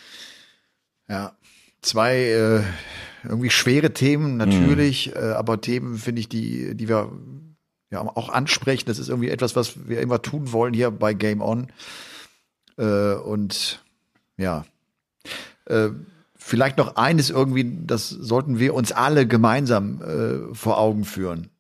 Ja, zwei äh, irgendwie schwere Themen natürlich, mhm. äh, aber Themen finde ich, die die wir ja, auch ansprechen. Das ist irgendwie etwas, was wir immer tun wollen hier bei Game On. Äh, und ja, äh, vielleicht noch eines irgendwie, das sollten wir uns alle gemeinsam äh, vor Augen führen.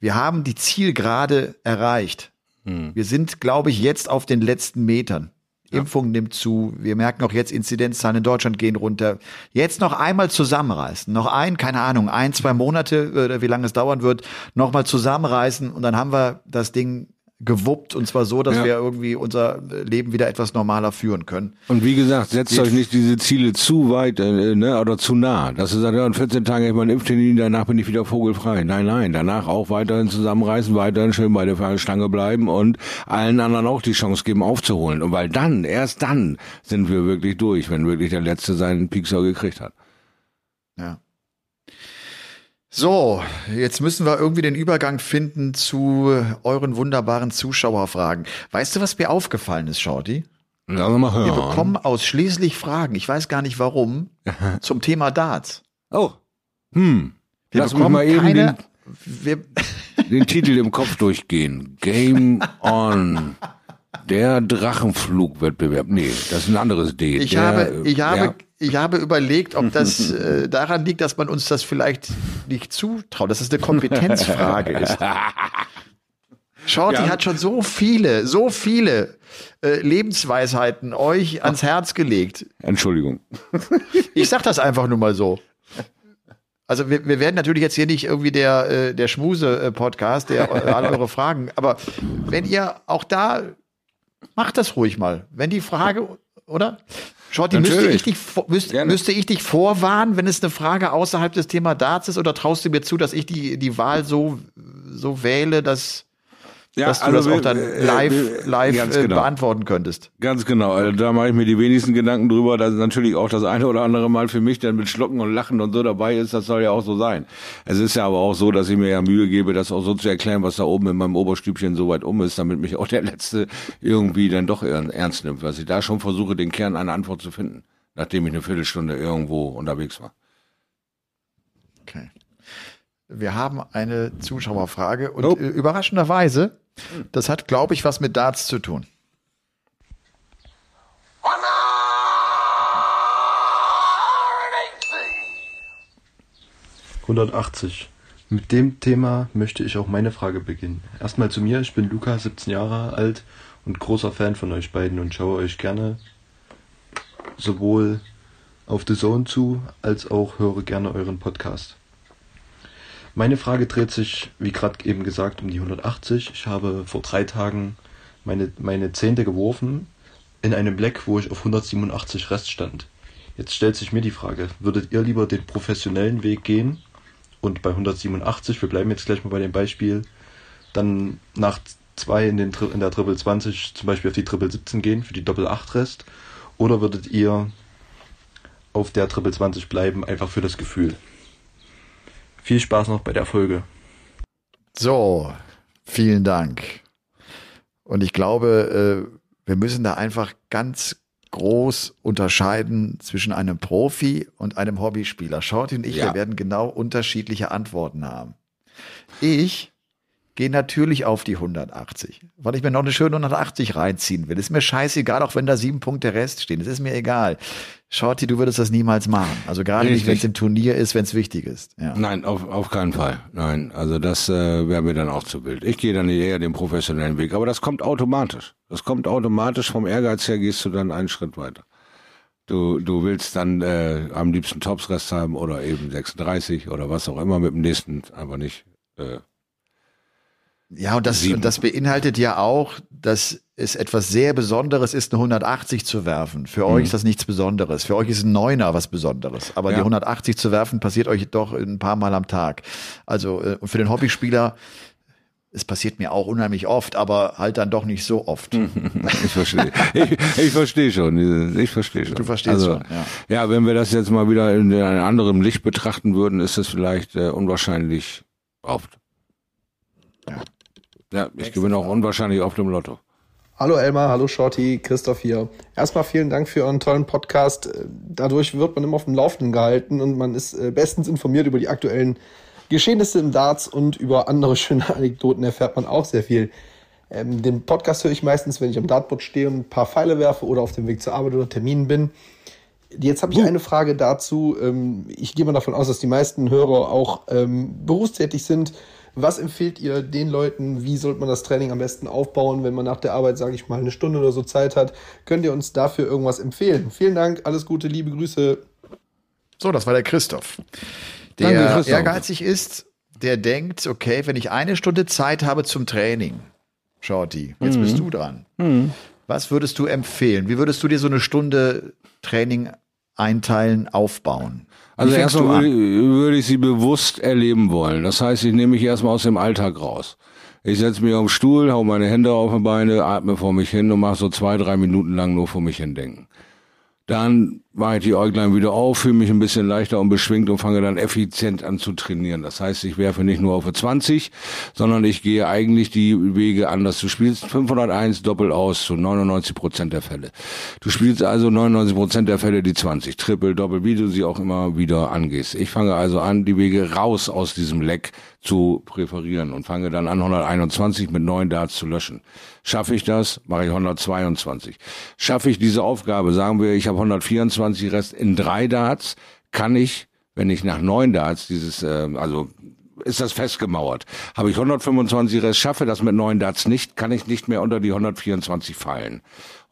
Wir haben die Zielgerade erreicht. Hm. Wir sind, glaube ich, jetzt auf den letzten Metern. Impfung nimmt zu. Wir merken auch jetzt, Inzidenzzahlen in Deutschland gehen runter. Jetzt noch einmal zusammenreißen. Noch ein, keine Ahnung, ein, zwei Monate oder wie lange es dauern wird, nochmal zusammenreißen und dann haben wir das Ding gewuppt und zwar so, dass ja. wir irgendwie unser Leben wieder etwas normaler führen können. Und wie gesagt, setzt euch nicht diese Ziele zu weit äh, ne, oder zu nah. Dass ihr sagt, ja, in 14 Tagen habe ich meinen Impftermin, danach bin ich wieder vogelfrei. Nein, nein, danach auch weiterhin zusammenreißen, weiterhin schön bei der Stange bleiben und allen anderen auch die Chance geben aufzuholen. Und weil dann, erst dann sind wir wirklich durch, wenn wirklich der Letzte seinen Pixel gekriegt hat. Ja. So, jetzt müssen wir irgendwie den Übergang finden zu euren wunderbaren Zuschauerfragen. Weißt du, was mir aufgefallen ist, Shorty? Ja, mal hören. Wir bekommen ausschließlich Fragen, ich weiß gar nicht warum, zum Thema Darts. Oh. Hm. Wir Lass bekommen mal eben keine, den, den Titel im Kopf durchgehen. Game on. Der Drachenflugwettbewerb. Nee, das ist ein anderes D. Ich Der, habe, ich habe. Ich habe überlegt, ob das äh, daran liegt, dass man uns das vielleicht nicht zutraut, dass es eine Kompetenzfrage ist. Schaut, ja. die hat schon so viele, so viele äh, Lebensweisheiten euch ans Herz gelegt. Entschuldigung. Ich sag das einfach nur mal so. Also wir, wir werden natürlich jetzt hier nicht irgendwie der, äh, der Schmuse-Podcast, der äh, alle eure Fragen, aber wenn ihr auch da Mach das ruhig mal. Wenn die Frage, oder? Shorty, müsste ich, dich, müsste, müsste ich dich vorwarnen, wenn es eine Frage außerhalb des Thema Darts ist, oder traust du mir zu, dass ich die, die Wahl so, so wähle, dass ja, dass du also das auch dann äh, live, äh, live äh, genau. beantworten könntest. Ganz genau. Also da mache ich mir die wenigsten Gedanken drüber, dass natürlich auch das eine oder andere Mal für mich dann mit Schlucken und Lachen und so dabei ist. Das soll ja auch so sein. Es ist ja aber auch so, dass ich mir ja Mühe gebe, das auch so zu erklären, was da oben in meinem Oberstübchen so weit um ist, damit mich auch der Letzte irgendwie dann doch ernst nimmt. Was ich da schon versuche, den Kern einer Antwort zu finden, nachdem ich eine Viertelstunde irgendwo unterwegs war. Okay. Wir haben eine Zuschauerfrage und oh. überraschenderweise das hat, glaube ich, was mit Darts zu tun. »180. Mit dem Thema möchte ich auch meine Frage beginnen. Erstmal zu mir, ich bin Luca, 17 Jahre alt und großer Fan von euch beiden und schaue euch gerne sowohl auf The Zone zu, als auch höre gerne euren Podcast. Meine Frage dreht sich, wie gerade eben gesagt, um die 180. Ich habe vor drei Tagen meine, meine Zehnte geworfen in einem Black, wo ich auf 187 Rest stand. Jetzt stellt sich mir die Frage, würdet ihr lieber den professionellen Weg gehen und bei 187, wir bleiben jetzt gleich mal bei dem Beispiel, dann nach zwei in, in der Triple 20 zum Beispiel auf die Triple 17 gehen für die Doppel 8 Rest? Oder würdet ihr auf der Triple 20 bleiben, einfach für das Gefühl? Viel Spaß noch bei der Folge. So, vielen Dank. Und ich glaube, äh, wir müssen da einfach ganz groß unterscheiden zwischen einem Profi und einem Hobbyspieler. Schaut und ich, ja. wir werden genau unterschiedliche Antworten haben. Ich gehe natürlich auf die 180, weil ich mir noch eine schöne 180 reinziehen will. Ist mir scheißegal, auch wenn da sieben Punkte Rest stehen. Das ist mir egal. Shorty, du würdest das niemals machen. Also gerade Richtig. nicht, wenn es im Turnier ist, wenn es wichtig ist. Ja. Nein, auf, auf keinen Fall. Nein, also das äh, wäre mir dann auch zu wild. Ich gehe dann eher den professionellen Weg, aber das kommt automatisch. Das kommt automatisch. Vom Ehrgeiz her gehst du dann einen Schritt weiter. Du, du willst dann äh, am liebsten Topsrest haben oder eben 36 oder was auch immer mit dem nächsten, aber nicht äh, ja, und das, und das beinhaltet ja auch, dass es etwas sehr Besonderes ist, eine 180 zu werfen. Für mhm. euch ist das nichts Besonderes. Für euch ist ein Neuner was Besonderes. Aber ja. die 180 zu werfen passiert euch doch ein paar Mal am Tag. Also äh, und für den Hobbyspieler, es passiert mir auch unheimlich oft, aber halt dann doch nicht so oft. Ich verstehe. ich, ich verstehe schon. Ich verstehe schon. Du verstehst also, schon. Ja. ja, wenn wir das jetzt mal wieder in einem anderen Licht betrachten würden, ist das vielleicht äh, unwahrscheinlich oft. Ja. Ja, ich gewinne auch unwahrscheinlich auf dem Lotto. Hallo Elmar, hallo Shorty, Christoph hier. Erstmal vielen Dank für euren tollen Podcast. Dadurch wird man immer auf dem Laufenden gehalten und man ist äh, bestens informiert über die aktuellen Geschehnisse im Darts und über andere schöne Anekdoten erfährt man auch sehr viel. Ähm, den Podcast höre ich meistens, wenn ich am Dartboard stehe und ein paar Pfeile werfe oder auf dem Weg zur Arbeit oder Terminen bin. Jetzt habe ich eine Frage dazu. Ähm, ich gehe mal davon aus, dass die meisten Hörer auch ähm, berufstätig sind Was empfiehlt ihr den Leuten? Wie sollte man das Training am besten aufbauen, wenn man nach der Arbeit, sage ich mal, eine Stunde oder so Zeit hat? Könnt ihr uns dafür irgendwas empfehlen? Vielen Dank, alles Gute, liebe Grüße. So, das war der Christoph. Der Danke, Christoph. ehrgeizig ist, der denkt, okay, wenn ich eine Stunde Zeit habe zum Training, Shorty, jetzt bist Mhm. du dran. Was würdest du empfehlen? Wie würdest du dir so eine Stunde Training einteilen, aufbauen? Wie Also erstmal würde ich sie bewusst erleben wollen. Das heißt, ich nehme mich erstmal aus dem Alltag raus. Ich setze mich auf den Stuhl, hau meine Hände auf die Beine, atme vor mich hin und mache so zwei, drei Minuten lang nur vor mich hin denken. Dann mache ich die Äuglein wieder auf, fühle mich ein bisschen leichter und beschwingt und fange dann effizient an zu trainieren. Das heißt, ich werfe nicht nur auf eine 20, sondern ich gehe eigentlich die Wege anders. Du spielst 501 doppelt aus zu 99 Prozent der Fälle. Du spielst also 99 Prozent der Fälle die 20, Triple, Doppel, wie du sie auch immer wieder angehst. Ich fange also an, die Wege raus aus diesem Leck zu präferieren und fange dann an, 121 mit neun Darts zu löschen. Schaffe ich das, mache ich 122. Schaffe ich diese Aufgabe, sagen wir, ich habe 124 Rest in drei Darts, kann ich, wenn ich nach neun Darts dieses, äh, also ist das festgemauert. Habe ich 125 Rest, schaffe das mit neun Darts nicht, kann ich nicht mehr unter die 124 fallen.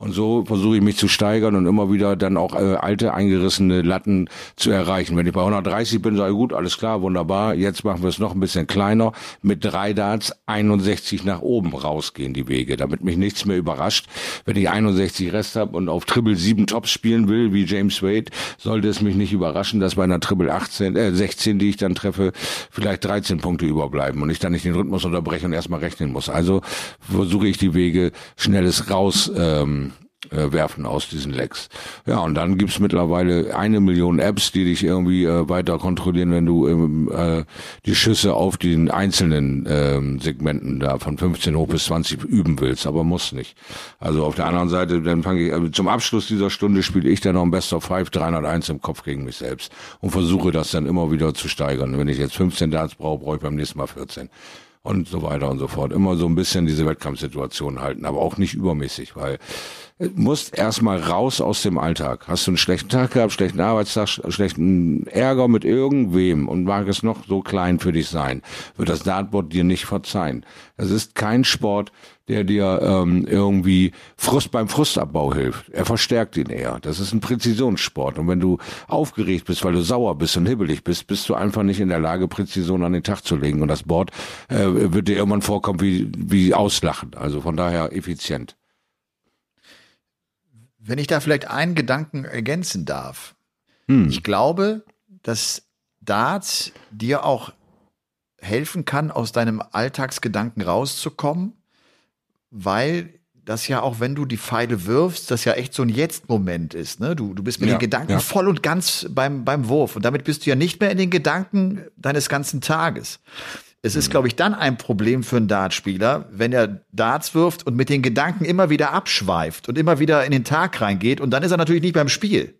Und so versuche ich mich zu steigern und immer wieder dann auch äh, alte eingerissene Latten zu erreichen. Wenn ich bei 130 bin, sage ich gut, alles klar, wunderbar. Jetzt machen wir es noch ein bisschen kleiner. Mit drei Darts 61 nach oben rausgehen die Wege, damit mich nichts mehr überrascht. Wenn ich 61 Rest habe und auf Triple 7 Tops spielen will, wie James Wade, sollte es mich nicht überraschen, dass bei einer Triple 18, äh, 16, die ich dann treffe, vielleicht 13 Punkte überbleiben und ich dann nicht den Rhythmus unterbreche und erstmal rechnen muss. Also versuche ich die Wege schnelles raus ähm, äh, werfen aus diesen Lecks. Ja, und dann gibt's mittlerweile eine Million Apps, die dich irgendwie äh, weiter kontrollieren, wenn du ähm, äh, die Schüsse auf den einzelnen ähm, Segmenten da von 15 hoch bis 20 üben willst, aber muss nicht. Also auf der anderen Seite, dann fange ich, also zum Abschluss dieser Stunde spiele ich dann noch ein Best of Five 301 im Kopf gegen mich selbst und versuche das dann immer wieder zu steigern. Wenn ich jetzt 15 Darts brauche, brauche ich beim nächsten Mal 14 und so weiter und so fort. Immer so ein bisschen diese Wettkampfsituation halten, aber auch nicht übermäßig, weil du musst erstmal raus aus dem Alltag. Hast du einen schlechten Tag gehabt, schlechten Arbeitstag, sch- schlechten Ärger mit irgendwem und mag es noch so klein für dich sein, wird das Dartboard dir nicht verzeihen. Es ist kein Sport, der dir ähm, irgendwie Frust beim Frustabbau hilft. Er verstärkt ihn eher. Das ist ein Präzisionssport. Und wenn du aufgeregt bist, weil du sauer bist und hibbelig bist, bist du einfach nicht in der Lage, Präzision an den Tag zu legen. Und das Board äh, wird dir irgendwann vorkommen wie, wie auslachen. Also von daher effizient. Wenn ich da vielleicht einen Gedanken ergänzen darf. Hm. Ich glaube, dass Darts dir auch helfen kann, aus deinem Alltagsgedanken rauszukommen, weil das ja auch, wenn du die Pfeile wirfst, das ja echt so ein Jetzt-Moment ist. Ne? Du, du bist mit Ja, den Gedanken ja. voll und ganz beim, beim Wurf. Und damit bist du ja nicht mehr in den Gedanken deines ganzen Tages. Es ist, glaube ich, dann ein Problem für einen Dartspieler, wenn er Darts wirft und mit den Gedanken immer wieder abschweift und immer wieder in den Tag reingeht. Und dann ist er natürlich nicht beim Spiel.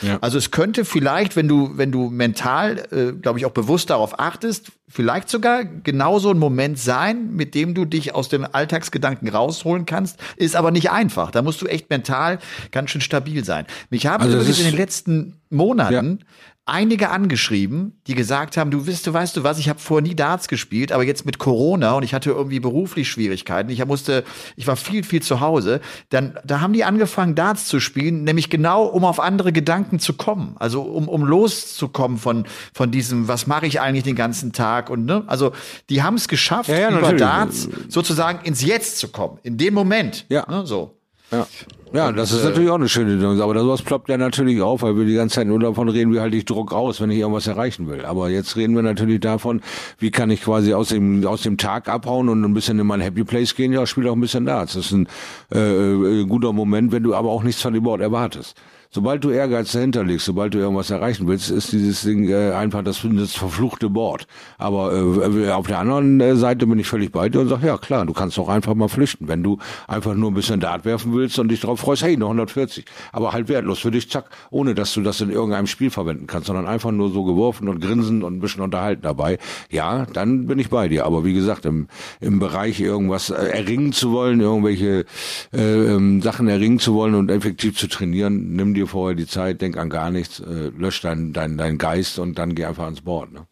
Ja. Also es könnte vielleicht, wenn du, wenn du mental, äh, glaube ich, auch bewusst darauf achtest, vielleicht sogar genauso ein Moment sein, mit dem du dich aus den Alltagsgedanken rausholen kannst, ist aber nicht einfach. Da musst du echt mental ganz schön stabil sein. Mich haben Also in den letzten Monaten einige angeschrieben, die gesagt haben, du wisst, du weißt du was, ich habe vorher nie Darts gespielt, aber jetzt mit Corona und ich hatte irgendwie beruflich Schwierigkeiten. Ich musste, ich war viel, viel zu Hause. Dann, da haben die angefangen, Darts zu spielen, nämlich genau, um auf andere Gedanken zu kommen. Also um, um loszukommen von, von diesem, was mache ich eigentlich den ganzen Tag und ne, also die haben es geschafft, Ja, ja, über natürlich. Darts sozusagen ins Jetzt zu kommen, in dem Moment. Ja. Ne, so. Ja. Ja, das ist natürlich auch eine schöne Dinge. Aber sowas ploppt ja natürlich auf, weil wir die ganze Zeit nur davon reden, wie halte ich Druck raus, wenn ich irgendwas erreichen will. Aber jetzt reden wir natürlich davon, wie kann ich quasi aus dem, aus dem Tag abhauen und ein bisschen in mein Happy Place gehen. Ja, spiel auch ein bisschen Darts. Das ist ein äh, äh, guter Moment, wenn du aber auch nichts von dem Board erwartest. Sobald du Ehrgeiz dahinter legst, sobald du irgendwas erreichen willst, ist dieses Ding äh, einfach das, das verfluchte Board. Aber äh, auf der anderen äh, Seite bin ich völlig bei dir und sag, ja klar, du kannst doch einfach mal flüchten, wenn du einfach nur ein bisschen Dart werfen willst und dich darauf freust, hey, noch 140. Aber halt wertlos für dich, zack, ohne dass du das in irgendeinem Spiel verwenden kannst, sondern einfach nur so geworfen und grinsend und ein bisschen unterhalten dabei. Ja, dann bin ich bei dir. Aber wie gesagt, im, im Bereich irgendwas äh, erringen zu wollen, irgendwelche äh, ähm, Sachen erringen zu wollen und effektiv zu trainieren, nimm dir vorher die Zeit, denk an gar nichts, äh, lösch deinen dein, dein Geist und dann geh einfach ans Board. Ne?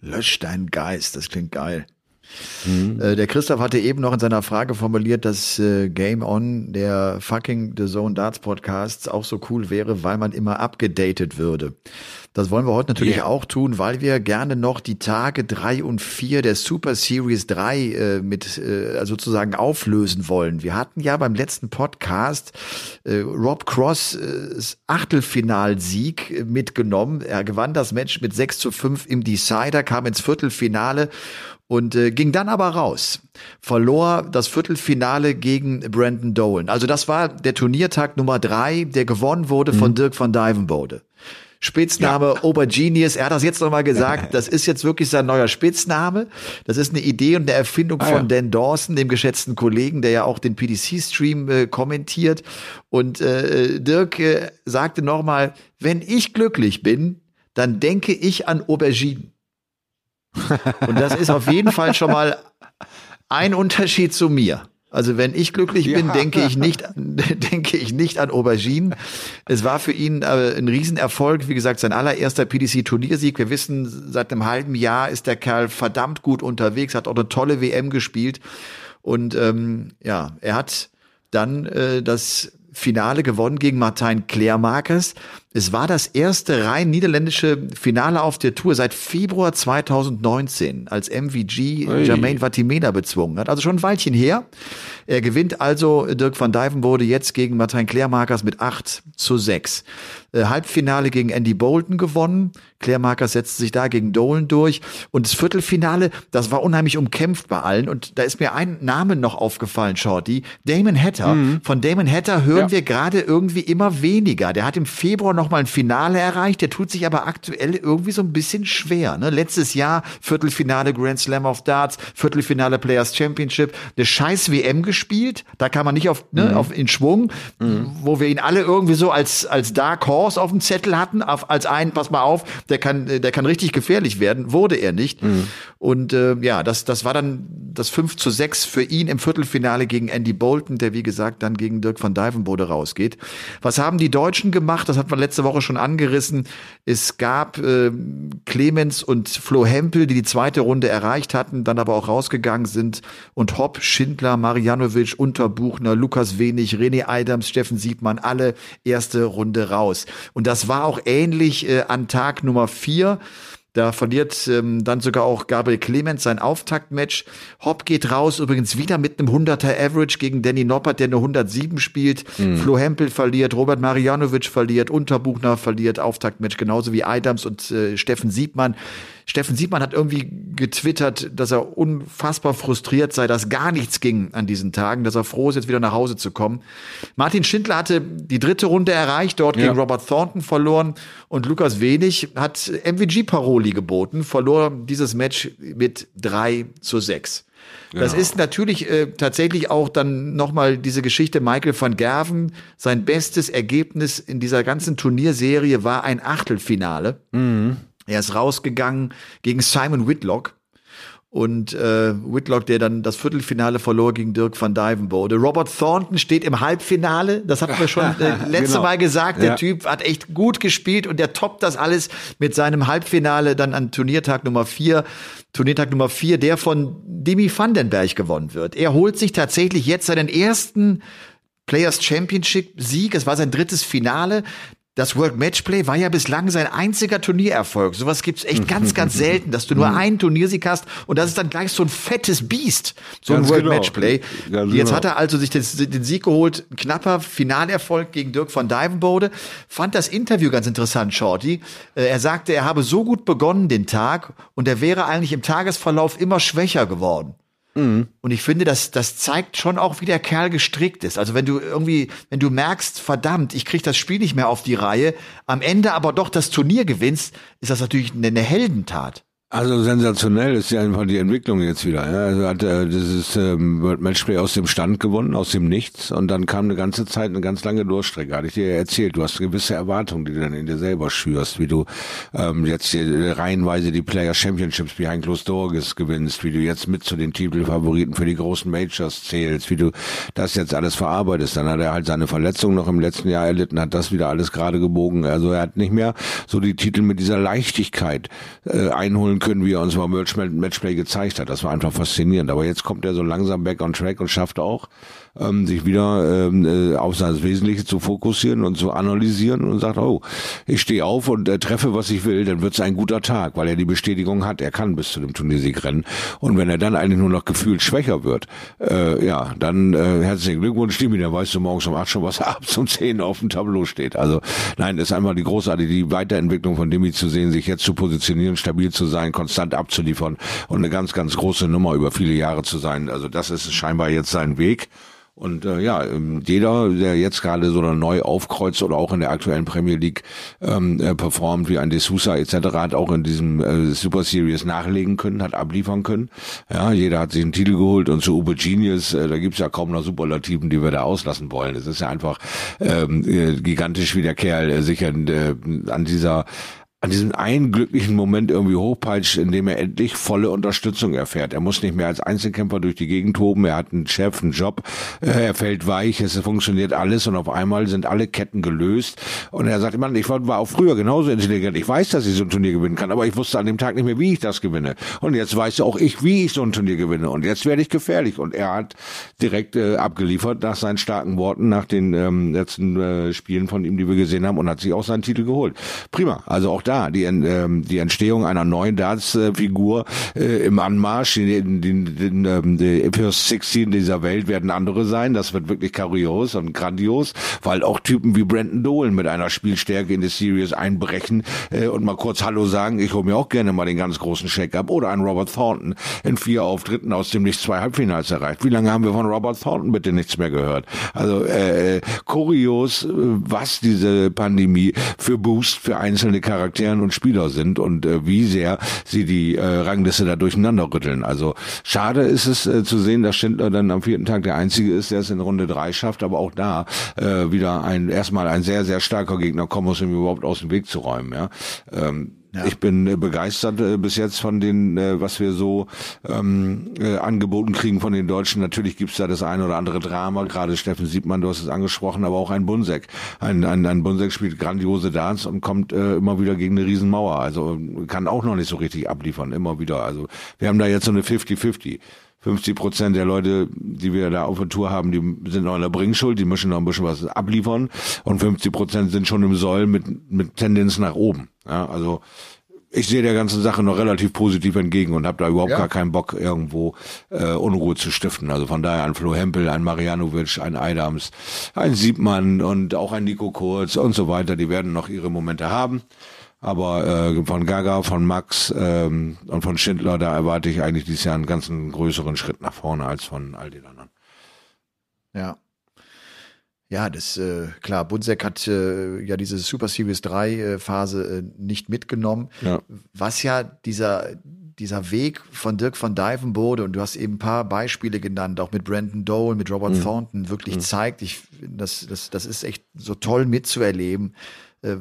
Lösch deinen Geist, das klingt geil. Mhm. Äh, der Christoph hatte eben noch in seiner Frage formuliert, dass äh, Game On, der fucking The Zone Darts Podcast, auch so cool wäre, weil man immer abgedatet würde. Das wollen wir heute natürlich yeah. auch tun, weil wir gerne noch die Tage drei und vier der Super Series 3 äh, mit äh, sozusagen auflösen wollen. Wir hatten ja beim letzten Podcast äh, Rob Cross äh, Achtelfinalsieg mitgenommen. Er gewann das Match mit 6 zu 5 im Decider, kam ins Viertelfinale und äh, ging dann aber raus. Verlor das Viertelfinale gegen Brandon Dolan. Also das war der Turniertag Nummer drei, der gewonnen wurde von mhm. Dirk van Dijvenbode. Spitzname ja. Obergenius. Er hat das jetzt nochmal gesagt. Das ist jetzt wirklich sein neuer Spitzname. Das ist eine Idee und eine Erfindung ah, von ja. Dan Dawson, dem geschätzten Kollegen, der ja auch den PDC-Stream äh, kommentiert. Und äh, Dirk äh, sagte nochmal, wenn ich glücklich bin, dann denke ich an Auberginen. Und das ist auf jeden Fall schon mal ein Unterschied zu mir. Also wenn ich glücklich bin, ja. denke ich nicht, denke ich nicht an Auberginen. Es war für ihn äh, ein Riesenerfolg. Wie gesagt, sein allererster PDC-Turniersieg. Wir wissen, seit einem halben Jahr ist der Kerl verdammt gut unterwegs, hat auch eine tolle WM gespielt. Und ähm, ja, er hat dann äh, das Finale gewonnen gegen Martin Klärmarkes. Es war das erste rein niederländische Finale auf der Tour seit Februar 2019, als MVG Ui. Jermaine Vatimena bezwungen hat. Also schon ein Weilchen her. Er gewinnt also Dirk van Dijvenbode jetzt gegen Martin Klärmarkers mit 8 zu 6. Äh, Halbfinale gegen Andy Bolton gewonnen. Claire Markers setzte sich da gegen Dolan durch. Und das Viertelfinale, das war unheimlich umkämpft bei allen. Und da ist mir ein Name noch aufgefallen, Shorty. Damon Hatter. Mhm. Von Damon Hatter hören ja. wir gerade irgendwie immer weniger. Der hat im Februar noch mal ein Finale erreicht. Der tut sich aber aktuell irgendwie so ein bisschen schwer. Ne? Letztes Jahr Viertelfinale Grand Slam of Darts, Viertelfinale Players Championship, eine scheiß WM gespielt. Da kam man nicht auf, ne, mhm. auf in Schwung, mhm. wo wir ihn alle irgendwie so als, als Dark Horse Horse auf dem Zettel hatten, auf, als einen, pass mal auf, der kann, der kann richtig gefährlich werden, wurde er nicht. Mhm. Und äh, ja, das, das war dann das 5 zu 6 für ihn im Viertelfinale gegen Andy Bolton, der wie gesagt dann gegen Dirk van Dijvenbode rausgeht. Was haben die Deutschen gemacht? Das hat man letzte Woche schon angerissen. Es gab äh, Clemens und Flo Hempel, die die zweite Runde erreicht hatten, dann aber auch rausgegangen sind. Und Hopp, Schindler, Marianovic, Unterbuchner, Lukas Wenig, René Adams, Steffen Siebmann, alle erste Runde raus. Und das war auch ähnlich äh, an Tag Nummer vier. Da verliert ähm, dann sogar auch Gabriel Clemens sein Auftaktmatch. Hopp geht raus, übrigens wieder mit einem 100er Average gegen Danny Noppert, der eine 107 spielt. Mhm. Flo Hempel verliert, Robert Marianovic verliert, Unterbuchner verliert Auftaktmatch, genauso wie Adams und äh, Steffen Siebmann. Steffen Siebmann hat irgendwie getwittert, dass er unfassbar frustriert sei, dass gar nichts ging an diesen Tagen, dass er froh ist, jetzt wieder nach Hause zu kommen. Martin Schindler hatte die dritte Runde erreicht, dort ja. gegen Robert Thornton verloren und Lukas Wenig hat MVG-Paroli geboten, verlor dieses Match mit drei zu sechs. Das ist natürlich äh, tatsächlich auch dann nochmal diese Geschichte Michael van Gerven. Sein bestes Ergebnis in dieser ganzen Turnierserie war ein Achtelfinale. Mhm. Er ist rausgegangen gegen Simon Whitlock. Und äh, Whitlock, der dann das Viertelfinale verlor gegen Dirk van Dijvenbode. Robert Thornton steht im Halbfinale. Das hatten wir schon äh, letzte genau. Mal gesagt. Der ja. Typ hat echt gut gespielt und der toppt das alles mit seinem Halbfinale dann an Turniertag Nummer vier. Turniertag Nummer vier, der von Demi Vandenberg gewonnen wird. Er holt sich tatsächlich jetzt seinen ersten Players Championship Sieg. Es war sein drittes Finale das World Matchplay war ja bislang sein einziger Turniererfolg. Sowas gibt's echt ganz, ganz selten, dass du nur einen Turniersieg hast und das ist dann gleich so ein fettes Biest, so ganz ein World genau. Matchplay. Ganz Jetzt genau. hat er also sich den, den, Sieg geholt, ein knapper Finalerfolg gegen Dirk von Dijvenbode. Fand das Interview ganz interessant, Shorty. Äh, er sagte, er habe so gut begonnen den Tag und er wäre eigentlich im Tagesverlauf immer schwächer geworden. Mhm. Und ich finde, das, das zeigt schon auch, wie der Kerl gestrickt ist. Also wenn du irgendwie, wenn du merkst, verdammt, ich krieg das Spiel nicht mehr auf die Reihe, am Ende aber doch das Turnier gewinnst, ist das natürlich eine, eine Heldentat. Also sensationell ist ja einfach die Entwicklung jetzt wieder. Ja. Also hat er dieses World Matchplay aus dem Stand gewonnen, aus dem Nichts und dann kam eine ganze Zeit eine ganz lange Durchstrecke. Hatte ich dir ja erzählt. Du hast gewisse Erwartungen, die du dann in dir selber schürst, wie du ähm, jetzt äh, reihenweise die Player Championships behind closed doors gewinnst, wie du jetzt mit zu den Titelfavoriten für die großen Majors zählst, wie du das jetzt alles verarbeitest. Dann hat er halt seine Verletzung noch im letzten Jahr erlitten, hat das wieder alles gerade gebogen. Also er hat nicht mehr so die Titel mit dieser Leichtigkeit äh, einholen können, wie er uns beim Matchplay gezeigt hat. Das war einfach faszinierend. Aber jetzt kommt er so langsam back on track und schafft auch, ähm, sich wieder ähm, äh, auf das Wesentliche zu fokussieren und zu analysieren und sagt, oh, ich stehe auf und äh, treffe, was ich will, dann wird es ein guter Tag, weil er die Bestätigung hat, er kann bis zu dem Turniersieg rennen. Und wenn er dann eigentlich nur noch gefühlt schwächer wird, äh, ja, dann äh, herzlichen Glückwunsch, Dimi, dann weißt du morgens um acht schon, was ab zum zehn auf dem Tableau steht. Also nein, ist einmal die großartige die Weiterentwicklung von Dimi zu sehen, sich jetzt zu positionieren, stabil zu sein, konstant abzuliefern und eine ganz, ganz große Nummer über viele Jahre zu sein. Also das ist scheinbar jetzt sein Weg. Und äh, ja, ähm, jeder, der jetzt gerade so neu aufkreuzt oder auch in der aktuellen Premier League ähm, äh, performt, wie ein De Sousa etc., hat auch in diesem äh, Super Series nachlegen können, hat abliefern können. Ja, jeder hat sich einen Titel geholt und zu Uber Genius, äh, da gibt's ja kaum noch Superlativen, die wir da auslassen wollen. Es ist ja einfach ähm, äh, gigantisch, wie der Kerl äh, sich an, äh, an dieser an diesem einen glücklichen Moment irgendwie hochpeitscht, indem er endlich volle Unterstützung erfährt. Er muss nicht mehr als Einzelkämpfer durch die Gegend toben, er hat einen Chef, einen Job, äh, er fällt weich, es funktioniert alles und auf einmal sind alle Ketten gelöst. Und er sagt, Mann, ich war auch früher genauso intelligent. Ich weiß, dass ich so ein Turnier gewinnen kann, aber ich wusste an dem Tag nicht mehr, wie ich das gewinne. Und jetzt weiß auch ich, wie ich so ein Turnier gewinne. Und jetzt werde ich gefährlich. Und er hat direkt äh, abgeliefert nach seinen starken Worten, nach den ähm, letzten äh, Spielen von ihm, die wir gesehen haben, und hat sich auch seinen Titel geholt. Prima. Also auch da die, ähm, die Entstehung einer neuen Darts-Figur äh, im Anmarsch. Die, die, die, ähm, First 16 dieser Welt werden andere sein. Das wird wirklich kurios und grandios, weil auch Typen wie Brandon Dolan mit einer Spielstärke in die Series einbrechen äh, und mal kurz Hallo sagen. Ich hole mir auch gerne mal den ganz großen Check-up. Oder ein Robert Thornton in vier Auftritten, aus dem nicht zwei Halbfinals erreicht. Wie lange haben wir von Robert Thornton bitte nichts mehr gehört? Also äh, kurios, äh, was diese Pandemie für Boost für einzelne Charaktere und Spieler sind und äh, wie sehr sie die äh, Rangliste da durcheinander rütteln. Also schade ist es äh, zu sehen, dass Schindler dann am vierten Tag der Einzige ist, der es in Runde drei schafft, aber auch da äh, wieder ein erstmal ein sehr, sehr starker Gegner kommen muss, um überhaupt aus dem Weg zu räumen. Ja. Ähm, ja. Ich bin äh, begeistert äh, bis jetzt von den, äh, was wir so ähm, äh, angeboten kriegen von den Deutschen. Natürlich gibt's da das eine oder andere Drama, gerade Steffen Siebmann, du hast es angesprochen, aber auch ein Bunsek. Ein, ein, ein Bunsek spielt grandiose Dance und kommt äh, immer wieder gegen eine Riesenmauer. Also kann auch noch nicht so richtig abliefern, immer wieder. Also wir haben da jetzt so eine 50-50. 50 Prozent der Leute, die wir da auf der Tour haben, die sind noch in der Bringschuld, die müssen noch ein bisschen was abliefern und 50 Prozent sind schon im Soll mit, mit Tendenz nach oben. Ja, also ich sehe der ganzen Sache noch relativ positiv entgegen und habe da überhaupt ja. gar keinen Bock, irgendwo äh, Unruhe zu stiften. Also von daher ein Flo Hempel, ein Marianovic, ein Eidams, ein Siebmann und auch ein Nico Kurz und so weiter, die werden noch ihre Momente haben. Aber äh, von Gaga, von Max ähm, und von Schindler, da erwarte ich eigentlich dieses Jahr einen ganzen größeren Schritt nach vorne als von all den anderen. Ja, ja, das äh, klar, Bunsek hat äh, ja diese Super Series 3 äh, Phase äh, nicht mitgenommen. Ja. Was ja dieser dieser Weg von Dirk van Dijvenbode und du hast eben ein paar Beispiele genannt, auch mit Brandon Dole, mit Robert mhm. Thornton, wirklich mhm. zeigt. Ich, das, das, das ist echt so toll mitzuerleben, äh,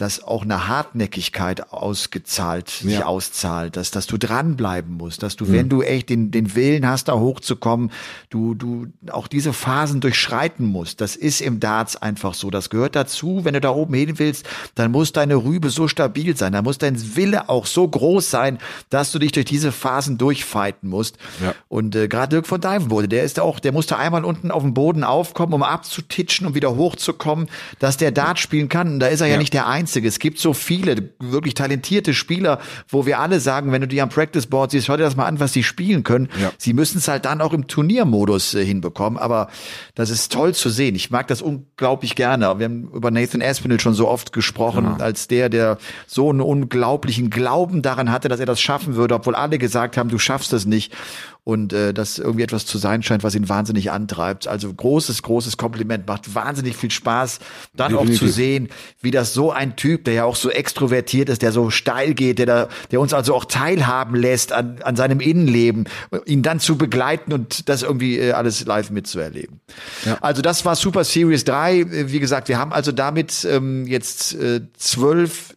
dass auch eine Hartnäckigkeit ausgezahlt, sich ja. auszahlt, dass, dass du dranbleiben musst, dass du, mhm. wenn du echt den, den Willen hast, da hochzukommen, du, du auch diese Phasen durchschreiten musst. Das ist im Darts einfach so. Das gehört dazu. Wenn du da oben hin willst, dann muss deine Rübe so stabil sein. Da muss dein Wille auch so groß sein, dass du dich durch diese Phasen durchfighten musst. Ja. Und äh, gerade Dirk von Dijvenbode, der ist auch, der musste einmal unten auf dem Boden aufkommen, um abzutitschen, um wieder hochzukommen, dass der Dart spielen kann. Und da ist er ja, ja nicht der Einzige Einzige. Es gibt so viele wirklich talentierte Spieler, wo wir alle sagen, wenn du die am Practice Board siehst, schau dir das mal an, was sie spielen können. Ja. Sie müssen es halt dann auch im Turniermodus äh, hinbekommen. Aber das ist toll zu sehen. Ich mag das unglaublich gerne. Wir haben über Nathan Aspinall schon so oft gesprochen, ja. als der, der so einen unglaublichen Glauben daran hatte, dass er das schaffen würde, obwohl alle gesagt haben, du schaffst es nicht und äh, das irgendwie etwas zu sein scheint, was ihn wahnsinnig antreibt. Also großes, großes Kompliment, macht wahnsinnig viel Spaß, dann Definitiv. auch zu sehen, wie das so ein Typ, der ja auch so extrovertiert ist, der so steil geht, der da, der uns also auch teilhaben lässt an, an seinem Innenleben, ihn dann zu begleiten und das irgendwie äh, alles live mitzuerleben. Ja. Also das war Super Series 3. Wie gesagt, wir haben also damit ähm, jetzt äh, zwölf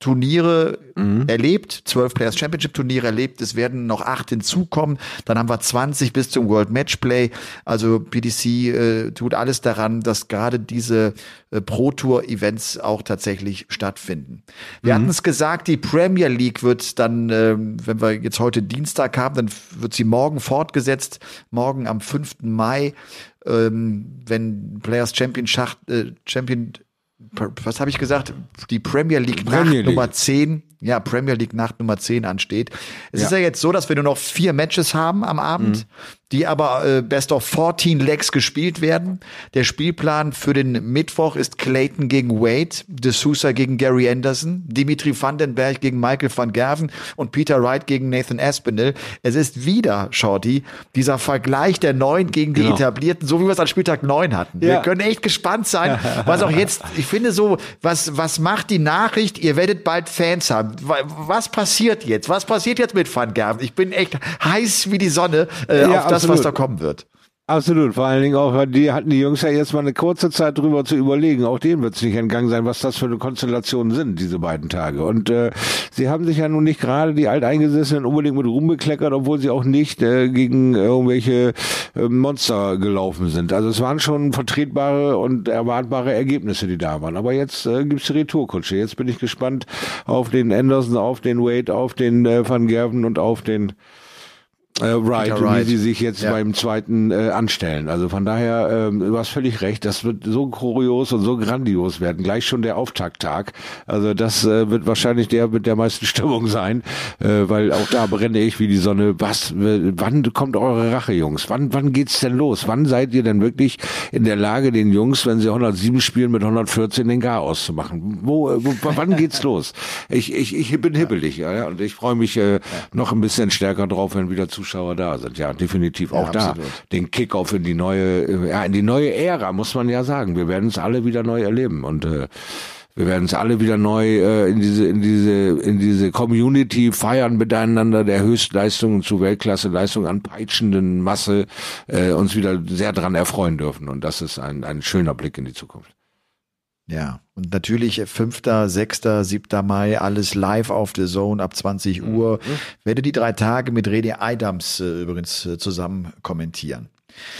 Turniere mhm. erlebt, zwölf Players Championship Turniere erlebt. Es werden noch acht hinzukommen. Dann haben wir 20 bis zum World Matchplay. Also PDC äh, tut alles daran, dass gerade diese äh, Pro Tour Events auch tatsächlich stattfinden. Wir mhm. hatten es gesagt, die Premier League wird dann, äh, wenn wir jetzt heute Dienstag haben, dann wird sie morgen fortgesetzt. Morgen am 5. Mai, ähm, wenn Players Champion Schacht, äh, Champion was habe ich gesagt? Die Premier League Nacht Premier League. Nummer 10 ja, Premier League Nacht Nummer 10 ansteht. Es ja. ist ja jetzt so, dass wir nur noch vier Matches haben am Abend, mhm. die aber äh, Best of 14 Legs gespielt werden. Der Spielplan für den Mittwoch ist Clayton gegen Wade, De Sousa gegen Gary Anderson, Dimitri Vandenberg gegen Michael van Gerven und Peter Wright gegen Nathan Aspinall. Es ist wieder, Shorty, dieser Vergleich der Neuen gegen die genau. Etablierten, so wie wir es an Spieltag 9 hatten. Ja. Wir können echt gespannt sein, was auch jetzt, ich finde so, was, was macht die Nachricht? Ihr werdet bald Fans haben was passiert jetzt? Was passiert jetzt mit Van Gerven? Ich bin echt heiß wie die Sonne äh, ja, auf das, was da kommen wird. Absolut, vor allen Dingen auch, weil die hatten die Jungs ja jetzt mal eine kurze Zeit drüber zu überlegen. Auch denen wird es nicht entgangen sein, was das für eine Konstellation sind, diese beiden Tage. Und äh, sie haben sich ja nun nicht gerade die Alteingesessenen unbedingt mit Ruhm bekleckert, obwohl sie auch nicht äh, gegen irgendwelche äh, Monster gelaufen sind. Also es waren schon vertretbare und erwartbare Ergebnisse, die da waren. Aber jetzt äh, gibt's die Retourkutsche. Jetzt bin ich gespannt auf den Anderson, auf den Wade, auf den äh, Van Gerven und auf den äh, Wright, wie sie sich jetzt ja. beim zweiten äh, anstellen. Also von daher, ähm, du hast völlig recht, das wird so kurios und so grandios werden. Gleich schon der Auftakttag. Also das äh, wird wahrscheinlich der mit der meisten Stimmung sein, äh, weil auch da brenne ich wie die Sonne. Was, wann kommt eure Rache, Jungs? Wann, wann geht's denn los? Wann seid ihr denn wirklich in der Lage, den Jungs, wenn sie 107 spielen, mit 114 den Garaus zu machen? Wo, wo wann geht's los? Ich, ich, ich bin hibbelig, ja, und ich freue mich äh, noch ein bisschen stärker drauf, wenn wieder Zuschauer Zuschauer da sind. Ja, definitiv auch ja, da. Den Kickoff in die neue, ja, in die neue Ära, muss man ja sagen. Wir werden es alle wieder neu erleben und äh, wir werden es alle wieder neu äh, in diese in diese in diese Community feiern miteinander der Höchstleistungen zu Weltklasse-Leistungen anpeitschenden Masse äh, uns wieder sehr dran erfreuen dürfen und das ist ein ein schöner Blick in die Zukunft. Ja, und natürlich 5., 6., 7. Mai, alles live auf der Zone ab 20 mhm. Uhr. Mhm. Werde die drei Tage mit Redi Adams äh, übrigens äh, zusammen kommentieren.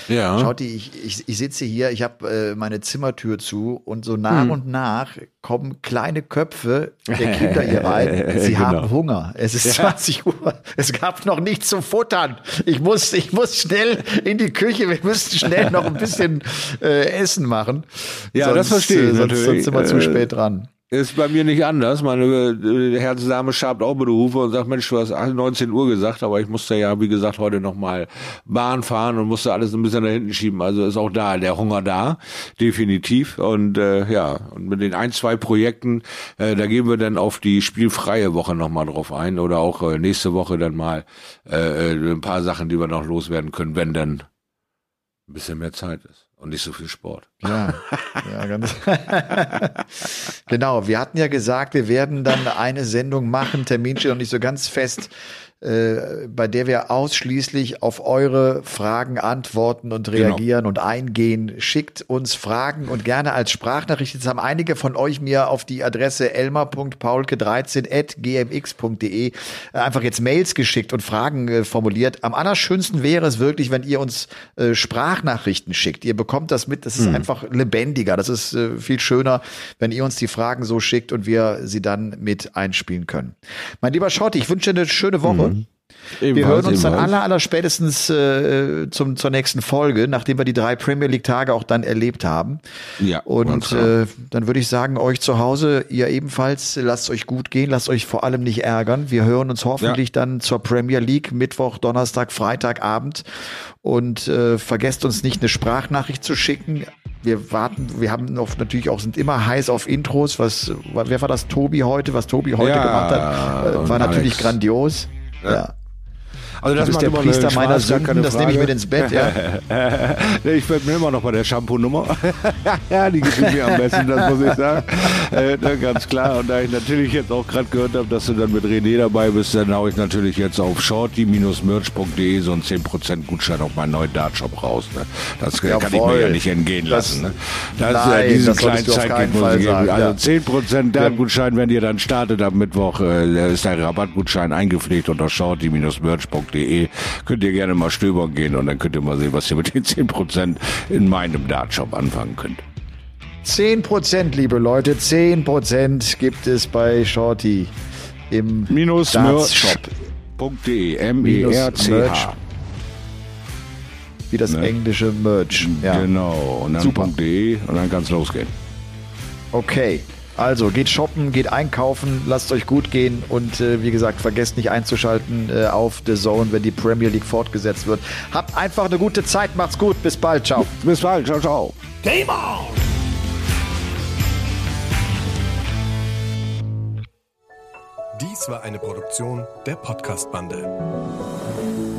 Ja. Schaut, ich, ich, ich sitze hier, ich habe äh, meine Zimmertür zu und so nach hm. und nach kommen kleine Köpfe der Kinder hier rein. Sie genau. haben Hunger. Es ist ja. 20 Uhr. Es gab noch nichts zu futtern. Ich muss, ich muss schnell in die Küche. Wir müssen schnell noch ein bisschen äh, Essen machen. Ja, sonst, das verstehe ich. Sonst, sonst sind wir zu spät dran. Ist bei mir nicht anders. Meine äh, Herzdame schabt auch mit der Hufe und sagt, Mensch, du hast 19 Uhr gesagt, aber ich musste ja, wie gesagt, heute nochmal Bahn fahren und musste alles ein bisschen nach hinten schieben. Also ist auch da der Hunger da, definitiv. Und äh, ja, und mit den ein, zwei Projekten, äh, da gehen wir dann auf die spielfreie Woche nochmal drauf ein oder auch äh, nächste Woche dann mal äh, äh, ein paar Sachen, die wir noch loswerden können, wenn dann ein bisschen mehr Zeit ist. Und nicht so viel Sport. Ja, ja ganz. genau, wir hatten ja gesagt, wir werden dann eine Sendung machen. Termin steht noch nicht so ganz fest äh, bei der wir ausschließlich auf eure Fragen antworten und genau. reagieren genau. und eingehen. Schickt uns Fragen und gerne als Sprachnachricht. Jetzt haben einige von euch mir auf die Adresse elmar.paulke13.gmx.de äh, einfach jetzt Mails geschickt und Fragen äh, formuliert. Am allerschönsten wäre es wirklich, wenn ihr uns äh, Sprachnachrichten schickt. Ihr bekommt das mit, das ist mhm. einfach lebendiger. Das ist äh, viel schöner, wenn ihr uns die Fragen so schickt und wir sie dann mit einspielen können. Mein lieber Schott, ich wünsche eine schöne Woche. Mhm. Ebenfalls, wir hören uns dann aller, aller spätestens äh, zum, zur nächsten Folge, nachdem wir die drei Premier League Tage auch dann erlebt haben. Ja. Und äh, dann würde ich sagen, euch zu Hause, ihr ebenfalls, lasst euch gut gehen, lasst euch vor allem nicht ärgern. Wir hören uns hoffentlich ja. dann zur Premier League Mittwoch, Donnerstag, Freitagabend. Und äh, vergesst uns nicht, eine Sprachnachricht zu schicken. Wir warten, wir haben noch natürlich auch, sind immer heiß auf Intros. Was, wer war das? Tobi heute? Was Tobi heute ja, gemacht hat, äh, war natürlich grandios. ja. ja. Also das du bist der Priester eine meiner Spaß, Sünden, das nehme ich mit ins Bett, ja. ich bin immer noch bei der Shampoo-Nummer. ja, die gefällt mir am besten, das muss ich sagen. Äh, na, ganz klar. Und da ich natürlich jetzt auch gerade gehört habe, dass du dann mit René dabei bist, dann hau ich natürlich jetzt auf shorty-merch.de so einen 10% Gutschein auf meinen neuen Dartshop raus. Ne? Das äh, kann ich mir ja nicht entgehen Das- lassen. Ne? Das, Nein, äh, diesen das kleinen keinen muss ich geben. Also ja. 10% Dartgutschein, wenn ihr dann startet am Mittwoch, äh, ist der Rabattgutschein eingepflegt unter shorty-merch.de. Könnt ihr gerne mal stöbern gehen und dann könnt ihr mal sehen, was ihr mit den 10% in meinem Dartshop anfangen könnt. 10%, liebe Leute, 10% gibt es bei Shorty im Minus merch.de. Minus M-E-R-C-H. Merch. Wie das Ne? englische Merch. Ja. Genau. Und dann Super. .de und dann kann es losgehen. Okay. Also geht shoppen, geht einkaufen, lasst euch gut gehen und äh, wie gesagt, vergesst nicht einzuschalten äh, auf The Zone, wenn die Premier League fortgesetzt wird. Habt einfach eine gute Zeit, macht's gut, bis bald, ciao. Bis bald. Ciao, ciao. Game on! Dies war eine Produktion der Podcast-Bande.